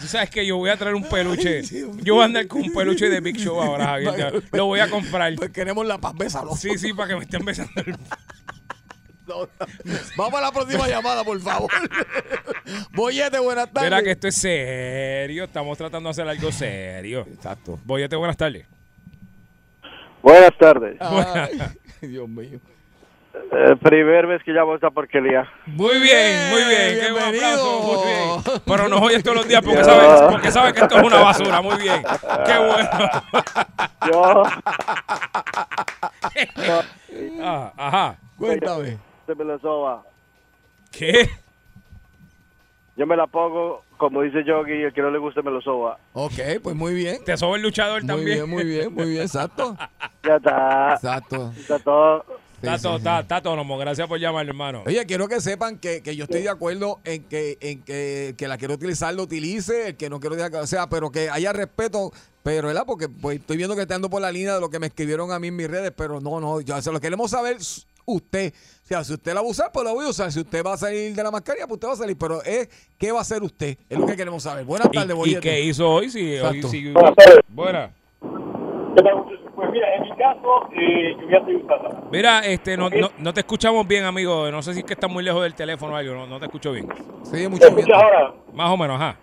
Speaker 3: Tú sabes que yo voy a traer un peluche. Yo voy a andar con un peluche de Big Show ahora, Javier. Lo voy a comprar.
Speaker 1: Pues queremos la paz. Bésalo.
Speaker 3: Sí, sí, para que me estén besando. el-
Speaker 1: Vamos a la próxima llamada, por favor. Boyete, buenas tardes.
Speaker 3: Mira que esto es serio. Estamos tratando de hacer algo serio.
Speaker 1: Exacto.
Speaker 3: Boyete, buenas tardes.
Speaker 17: Buenas tardes.
Speaker 1: Ay, Dios mío.
Speaker 17: Eh, primer vez que llamo a esta porquería.
Speaker 3: Muy bien, muy bien. Qué buen aplauso, muy bien. Pero nos oyes todos los días porque sabes, porque sabes que esto es una basura. Muy bien. Qué bueno.
Speaker 17: Yo.
Speaker 3: Ah, ajá.
Speaker 1: Cuéntame.
Speaker 17: Se me lo soba.
Speaker 3: ¿Qué?
Speaker 17: Yo me la pongo, como dice Yogi, el que no le guste me lo soba.
Speaker 1: Ok, pues muy bien.
Speaker 3: Te soba el luchador
Speaker 1: Muy
Speaker 3: también.
Speaker 1: bien, muy bien, muy bien, exacto.
Speaker 17: Ya está.
Speaker 1: Exacto.
Speaker 17: Está todo.
Speaker 3: Está, todo- está, está autónomo. Gracias por llamarlo, hermano.
Speaker 1: Oye, quiero que sepan que, que yo estoy de acuerdo en que en que, que la quiero utilizar, lo utilice, el que no quiero, o sea, pero que haya respeto, pero ¿verdad? Porque pues, estoy viendo que está ando por la línea de lo que me escribieron a mí en mis redes, pero no, no, ya se lo queremos saber usted. O sea, si usted la va a usar, pues la voy a usar. Si usted va a salir de la mascarilla, pues usted va a salir. Pero es, ¿qué va a hacer usted? Es lo que queremos saber. Buenas tardes,
Speaker 3: ¿Y, y qué hizo hoy? Sí, hoy sí.
Speaker 1: Buenas tardes.
Speaker 3: Buena.
Speaker 18: Pues mira, en mi caso, eh, yo voy a seguir usando.
Speaker 3: Mira, este, no, no, no te escuchamos bien, amigo. No sé si es que estás muy lejos del teléfono o algo. No, no te escucho bien.
Speaker 1: Sí,
Speaker 18: ¿Me escuchas ahora?
Speaker 3: Más o menos, ajá.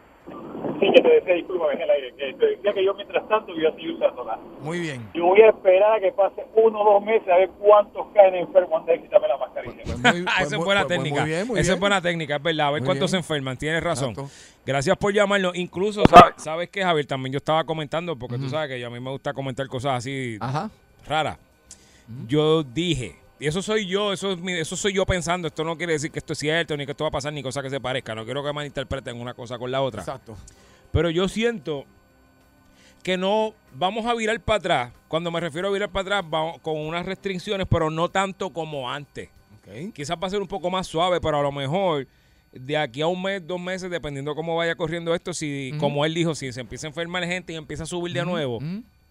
Speaker 18: Sí, que te decía, disculpa, en el aire, que te decía que yo mientras tanto voy a seguir usándola.
Speaker 1: Muy bien.
Speaker 18: Yo voy a esperar a que pase uno o dos meses a ver cuántos caen enfermos antes de quitarme la mascarilla.
Speaker 3: Ah, esa es buena técnica. Esa es buena técnica, es verdad. A ver
Speaker 18: Muy
Speaker 3: cuántos
Speaker 18: bien.
Speaker 3: se enferman. Tienes razón. Gracias por llamarnos. Incluso, ¿sabes, sabes qué, Javier? También yo estaba comentando, porque tú sabes que yo, a mí me gusta comentar cosas así raras. Yo dije, y eso soy yo, eso, es mi- eso soy yo pensando. Esto no quiere decir que esto es cierto, ni que esto va a pasar, ni cosa que se parezca. No quiero que malinterpreten una cosa con la otra.
Speaker 1: Exacto.
Speaker 3: Pero yo siento que no vamos a virar para atrás. Cuando me refiero a virar para atrás, vamos con unas restricciones, pero no tanto como antes. Quizás va a ser un poco más suave, pero a lo mejor de aquí a un mes, dos meses, dependiendo cómo vaya corriendo esto, si, como él dijo, si se empieza a enfermar gente y empieza a subir de nuevo,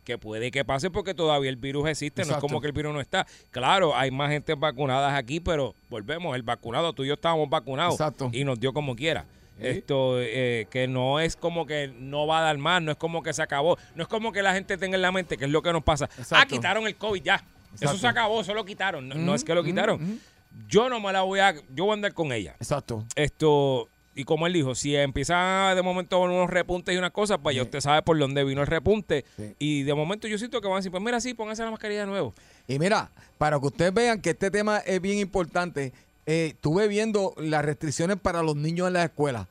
Speaker 3: que puede que pase porque todavía el virus existe, no es como que el virus no está. Claro, hay más gente vacunadas aquí, pero volvemos, el vacunado, tú y yo estábamos vacunados
Speaker 1: Exacto.
Speaker 3: y nos dio como quiera.
Speaker 1: Sí.
Speaker 3: Esto, eh, que no es como que no va a dar más, no es como que se acabó, no es como que la gente tenga en la mente, que es lo que nos pasa. Ah, quitaron el COVID, ya. Eso se acabó, eso lo quitaron. No, es que lo
Speaker 1: ujú,
Speaker 3: quitaron.
Speaker 1: ujú.
Speaker 3: Yo no me la voy a, yo voy a andar con ella.
Speaker 1: Exacto.
Speaker 3: Esto, y como él dijo, si empieza de momento con unos repuntes y unas cosas, pues ya usted sabe por dónde vino el repunte. Y de momento yo siento que van a decir, pues mira, sí, pónganse la mascarilla de nuevo.
Speaker 1: Y mira, para que ustedes vean que este tema es bien importante, eh, estuve viendo las restricciones para los niños en la escuela.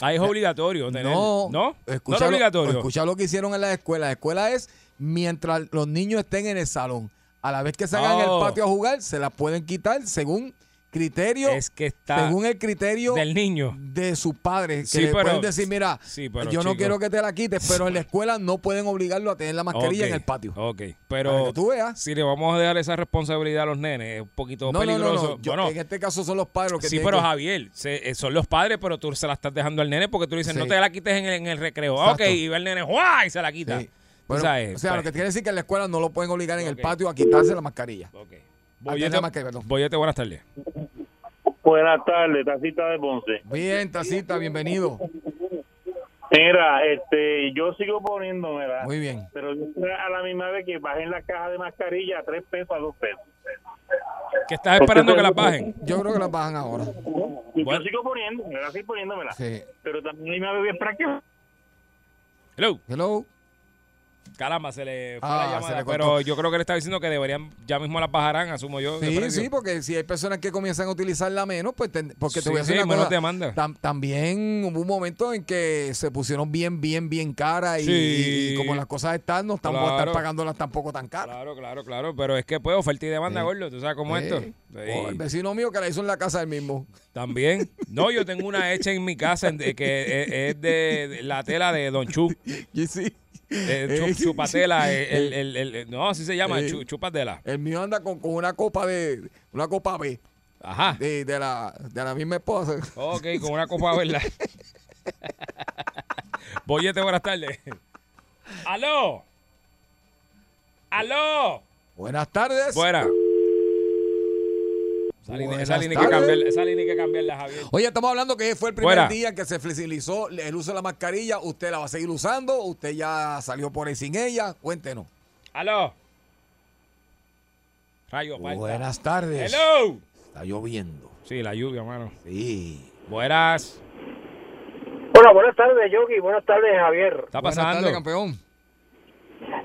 Speaker 3: Ahí es obligatorio tener.
Speaker 1: No,
Speaker 3: ¿No?
Speaker 1: Escucha
Speaker 3: no es
Speaker 1: lo-
Speaker 3: obligatorio.
Speaker 1: Escucha lo que hicieron en la escuela. La escuela es mientras los niños estén en el salón. A la vez que salgan en
Speaker 3: Oh.
Speaker 1: el patio a jugar, se la pueden quitar según criterio.
Speaker 3: Es que está
Speaker 1: según el criterio
Speaker 3: del niño.
Speaker 1: de sus padres. Que
Speaker 3: Sí,
Speaker 1: le
Speaker 3: pero-
Speaker 1: pueden decir, mira,
Speaker 3: Sí, pero,
Speaker 1: yo no quiero que te la quites, pero en la escuela no pueden obligarlo a tener la mascarilla en el patio.
Speaker 3: Ok,
Speaker 1: Para
Speaker 3: pero
Speaker 1: que tú veas.
Speaker 3: si le vamos a dejar esa responsabilidad a los nenes, es un poquito
Speaker 1: No, no, no,
Speaker 3: peligroso.
Speaker 1: no. Yo-
Speaker 3: Bueno,
Speaker 1: en este caso son los padres los que
Speaker 3: sí, pero
Speaker 1: que-
Speaker 3: Javier, se- eh, son los padres, pero tú se la estás dejando al nene porque tú dices,
Speaker 1: Sí.
Speaker 3: no te la quites en el, en el recreo. Ah, Ok,
Speaker 1: Exacto.
Speaker 3: y va el nene, ¡guay! Y se la quita.
Speaker 1: Bueno, o sea,
Speaker 3: pues,
Speaker 1: lo que quiere decir que en la escuela no lo pueden obligar en el patio a quitarse la mascarilla. Tener
Speaker 3: Boyete,
Speaker 1: la perdón.
Speaker 3: Boyete, buenas tardes.
Speaker 17: Buenas tardes, tacita de Ponce.
Speaker 1: Bien, tacita, bienvenido.
Speaker 17: Mira, este, yo sigo poniéndomela.
Speaker 1: Muy bien.
Speaker 17: Pero a la misma vez que bajen la caja de mascarilla a tres pesos a dos pesos.
Speaker 3: ¿Qué estás esperando que las bajen?
Speaker 1: Yo creo que las bajan ahora.
Speaker 17: Yo sigo poniéndomela, sigo poniéndomela.
Speaker 1: Sí.
Speaker 17: Pero también a la misma vez voy a esperar que
Speaker 3: Hello.
Speaker 1: Hello.
Speaker 3: Caramba, se le fue
Speaker 1: Ah,
Speaker 3: la
Speaker 1: se
Speaker 3: llamada. pero yo creo que le está diciendo que deberían, ya mismo las bajarán, asumo yo.
Speaker 1: Sí, sí, porque si hay personas que comienzan a utilizarla menos, pues ten- porque te
Speaker 3: Sí,
Speaker 1: voy a decir
Speaker 3: sí,
Speaker 1: una
Speaker 3: menos
Speaker 1: cosa,
Speaker 3: demanda.
Speaker 1: tam- también hubo un momento en que se pusieron bien, bien, bien caras y,
Speaker 3: Sí.
Speaker 1: y como las cosas están, no estamos a estar
Speaker 3: Claro.
Speaker 1: pagándolas tampoco tan caras.
Speaker 3: Claro, claro, claro. Pero es que pues oferta y demanda, gordo. ¿Tú sabes cómo es
Speaker 1: Sí.
Speaker 3: esto?
Speaker 1: El vecino mío que la hizo en la casa del mismo.
Speaker 3: También. No, yo tengo una hecha en mi casa que es, de, la tela de Don Chu.
Speaker 1: Sí.
Speaker 3: Eh, chu- chupatela. El, el- el- el- no, así se llama,
Speaker 1: Eh.
Speaker 3: chu- chupatela.
Speaker 1: El mío anda con, con una copa de, una copa B.
Speaker 3: Ajá.
Speaker 1: De, de la, de la misma esposa.
Speaker 3: Ok, con una copa, ¿verdad? Boyete, buenas tardes. ¡Aló! ¡Aló!
Speaker 1: Buenas tardes.
Speaker 3: Buena. Esa línea, esa
Speaker 1: Buenas
Speaker 3: línea hay que cambiarla, esa línea hay que cambiarla, Javier.
Speaker 1: Oye, estamos hablando que fue el primer
Speaker 3: Fuera.
Speaker 1: día que se flexibilizó el uso de la mascarilla. ¿Usted la va a seguir usando? ¿Usted ya salió por ahí sin ella? Cuéntenos.
Speaker 3: ¡Aló! Rayo, falta.
Speaker 1: Buenas tardes.
Speaker 3: ¡Hello!
Speaker 1: Está lloviendo.
Speaker 3: Sí, la lluvia, mano.
Speaker 1: Sí.
Speaker 3: Buenas.
Speaker 19: Hola, buenas tardes, Yogi. Buenas tardes, Javier.
Speaker 3: Está
Speaker 1: Buenas
Speaker 3: pasando.
Speaker 1: tardes, campeón.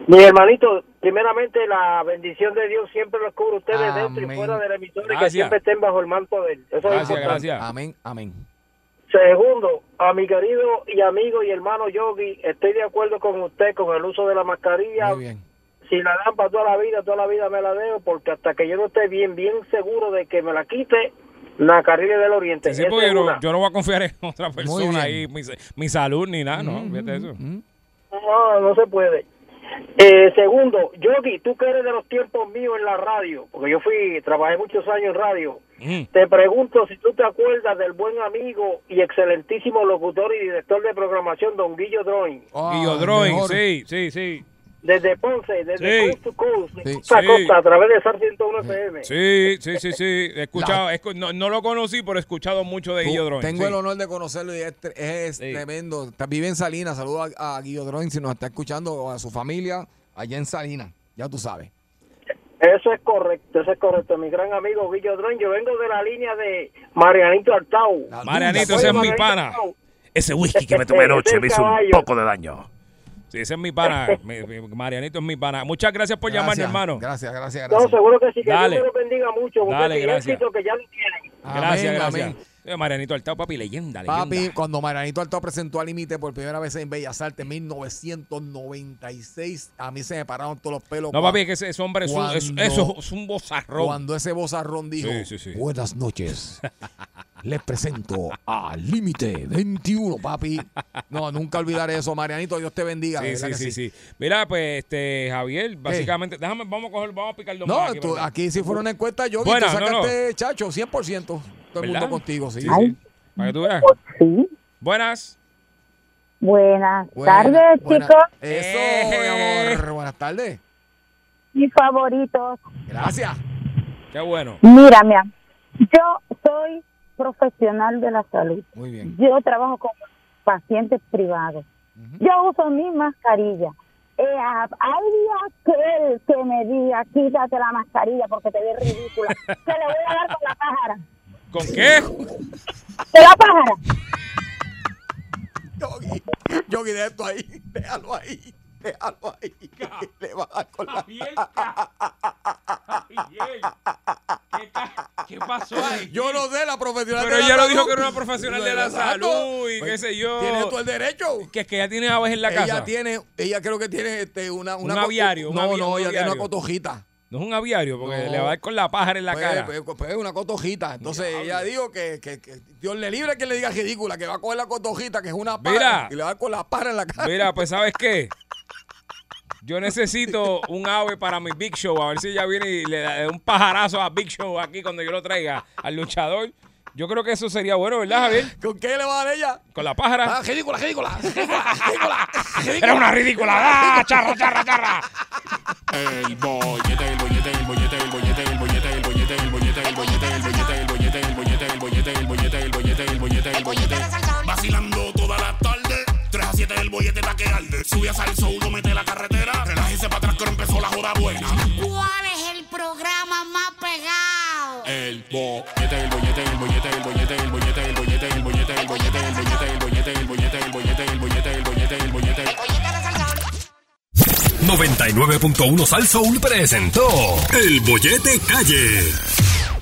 Speaker 19: Mi hermanito, primeramente la bendición de Dios siempre los cubre ustedes dentro y
Speaker 1: Amén.
Speaker 19: fuera del emisor y que siempre estén bajo el manto de él. Eso es
Speaker 3: Gracias,
Speaker 19: importante.
Speaker 3: gracias.
Speaker 1: Amén, amén.
Speaker 19: Segundo, a mi querido y amigo y hermano Yogi, estoy de acuerdo con usted con el uso de la mascarilla.
Speaker 1: Muy bien.
Speaker 19: Si la dan para toda la vida, toda la vida me la debo, porque hasta que yo no esté bien, bien seguro de que me la quite, Nacarile del Oriente.
Speaker 3: Sí,
Speaker 19: es
Speaker 3: yo, no, yo no voy a confiar en otra persona ahí, mi, mi salud ni nada, ¿no? Fíjate eso.
Speaker 19: No, no se puede. Eh, segundo, Yogi, tú que eres de los tiempos míos en la radio, porque yo fui, trabajé muchos años en radio. Te pregunto si tú te acuerdas del buen amigo y excelentísimo locutor y director de programación, don Guillo Droin.
Speaker 3: Guillo Drawing, sí, sí, sí.
Speaker 19: Desde Ponce, desde
Speaker 3: Sí.
Speaker 19: Coast to Coast, de
Speaker 3: Sí.
Speaker 19: costa a
Speaker 3: Sí.
Speaker 19: costa, a través de SAR 101 FM.
Speaker 3: Sí, sí, sí, sí. He escuchado, no, no lo conocí, pero he escuchado mucho de Guillo Drawing.
Speaker 1: Tengo
Speaker 3: sí.
Speaker 1: el honor de conocerlo y es, es tremendo. Vive en Salinas. Saludos a, a Guillo Droin si nos está escuchando o a su familia allá en Salinas. Ya tú sabes.
Speaker 19: Eso es correcto, eso es correcto. Mi gran amigo Guillo Droin, yo vengo de la línea de Marianito Artau.
Speaker 3: Marianito, ese es mi pana. Ese whisky que me tomé anoche me hizo un poco de daño. Sí, ese es mi pana. Mi- mi- Marianito es mi pana. Muchas gracias por llamarme,
Speaker 1: Gracias,
Speaker 3: hermano.
Speaker 1: Gracias, gracias,
Speaker 19: No,
Speaker 1: gracias.
Speaker 19: seguro que sí, que
Speaker 3: Dale.
Speaker 19: Dios me lo bendiga mucho.
Speaker 3: Dale, gracias.
Speaker 19: éxito que ya lo tienen.
Speaker 3: Gracias,
Speaker 1: Amén,
Speaker 3: gracias.
Speaker 1: amén.
Speaker 3: Marianito Altao, papi, leyenda, leyenda.
Speaker 1: Papi, cuando Marianito Alto presentó al límite por primera vez en Bellas Artes en 1996, a mí se me pararon todos los pelos.
Speaker 3: No, papi, es que ese, ese hombre es un, es- eso es un bozarrón.
Speaker 1: Cuando ese bozarrón dijo,
Speaker 3: Sí, sí, sí.
Speaker 1: buenas noches, les presento a Límite 21, papi. No, nunca olvidaré eso, Marianito, Dios te bendiga.
Speaker 3: Sí, sí, sí, sí. Mira, pues, este, Javier, básicamente, déjame, vamos a coger, vamos a picar dos
Speaker 1: No,
Speaker 3: más aquí,
Speaker 1: tú- aquí si fuera una encuesta, yo
Speaker 3: Buena,
Speaker 1: tú
Speaker 3: no,
Speaker 1: sacaste, chacho, 100%. Todo el
Speaker 3: ¿Verdad?
Speaker 1: mundo contigo, sí.
Speaker 3: Sí, sí. Para que tú veas.
Speaker 7: Sí.
Speaker 3: Buenas.
Speaker 7: Buenas
Speaker 1: Buena,
Speaker 7: tardes, chicos.
Speaker 1: Eso, mi amor. Buenas tardes.
Speaker 7: Mis favoritos.
Speaker 1: Gracias.
Speaker 3: Qué bueno.
Speaker 7: Mira, mi am- yo soy profesional de la salud.
Speaker 1: Muy bien.
Speaker 7: Yo trabajo con pacientes privados. Yo uso mi mascarilla. Eh, hay días que me diga, quítate la mascarilla porque te ves ridícula. Se le voy a dar con la pájara.
Speaker 3: ¿Con qué?
Speaker 7: ¿Te la pájara?
Speaker 1: Yogi, Yogi, deja esto ahí. Déjalo ahí. Déjalo ahí. Le va a dar con la...
Speaker 3: ¿Qué pasó ahí?
Speaker 1: Yo no sé, la profesional
Speaker 3: Pero
Speaker 1: de la
Speaker 3: ella lo dijo que era una profesional de la salud y
Speaker 1: Pues,
Speaker 3: qué sé yo.
Speaker 1: Tiene todo el derecho.
Speaker 3: Que es que ella tiene aves en la
Speaker 1: ella
Speaker 3: casa.
Speaker 1: tiene, ella creo que tiene este, una, una
Speaker 3: Un aviario,
Speaker 1: No, no, ella tiene una cotojita.
Speaker 3: No es un aviario, porque
Speaker 1: No.
Speaker 3: le va a dar con la pájara en la
Speaker 1: Pues,
Speaker 3: cara.
Speaker 1: pues, pues, una cotojita. Entonces ella dijo que, que, que Dios le libre que le diga ridícula, que va a coger la cotojita, que es una pájara,
Speaker 3: Mira.
Speaker 1: y le va a dar con la pájara en la cara.
Speaker 3: Mira, pues ¿sabes qué? Yo necesito un ave para mi Big Show. A ver si ella viene y le da un pajarazo a Big Show aquí cuando yo lo traiga al luchador. Yo creo que eso sería bueno, ¿verdad, Javier?
Speaker 1: ¿Con qué le va a dar ella?
Speaker 3: Con la pájara.
Speaker 1: Ah, ridícula, ridícula, ridícula, ridícula,
Speaker 3: Era una ridícula. ¡Ah, charra, charra, charra!
Speaker 9: El bollete, el bollete, el bollete, el bollete, el bollete, el bollete, el bollete, el bollete, el bollete, el bollete, el bollete, el bollete, el bollete, el bollete, el bollete, el bollete. Vacilando toda la tarde. 3 a 7 el bollete está que arde. Sube a salso, uno mete la carretera. La joda buena.
Speaker 10: ¿Cuál es el programa más pegado?
Speaker 9: El bollete, el bollete, el bollete, el bollete, el bollete, el bollete, el bollete, el bollete, el bollete, el bollete, el bollete, el bollete, el bollete, el bollete, el bollete.
Speaker 20: 99.1 Sal Soul presentó El Bollete Calle.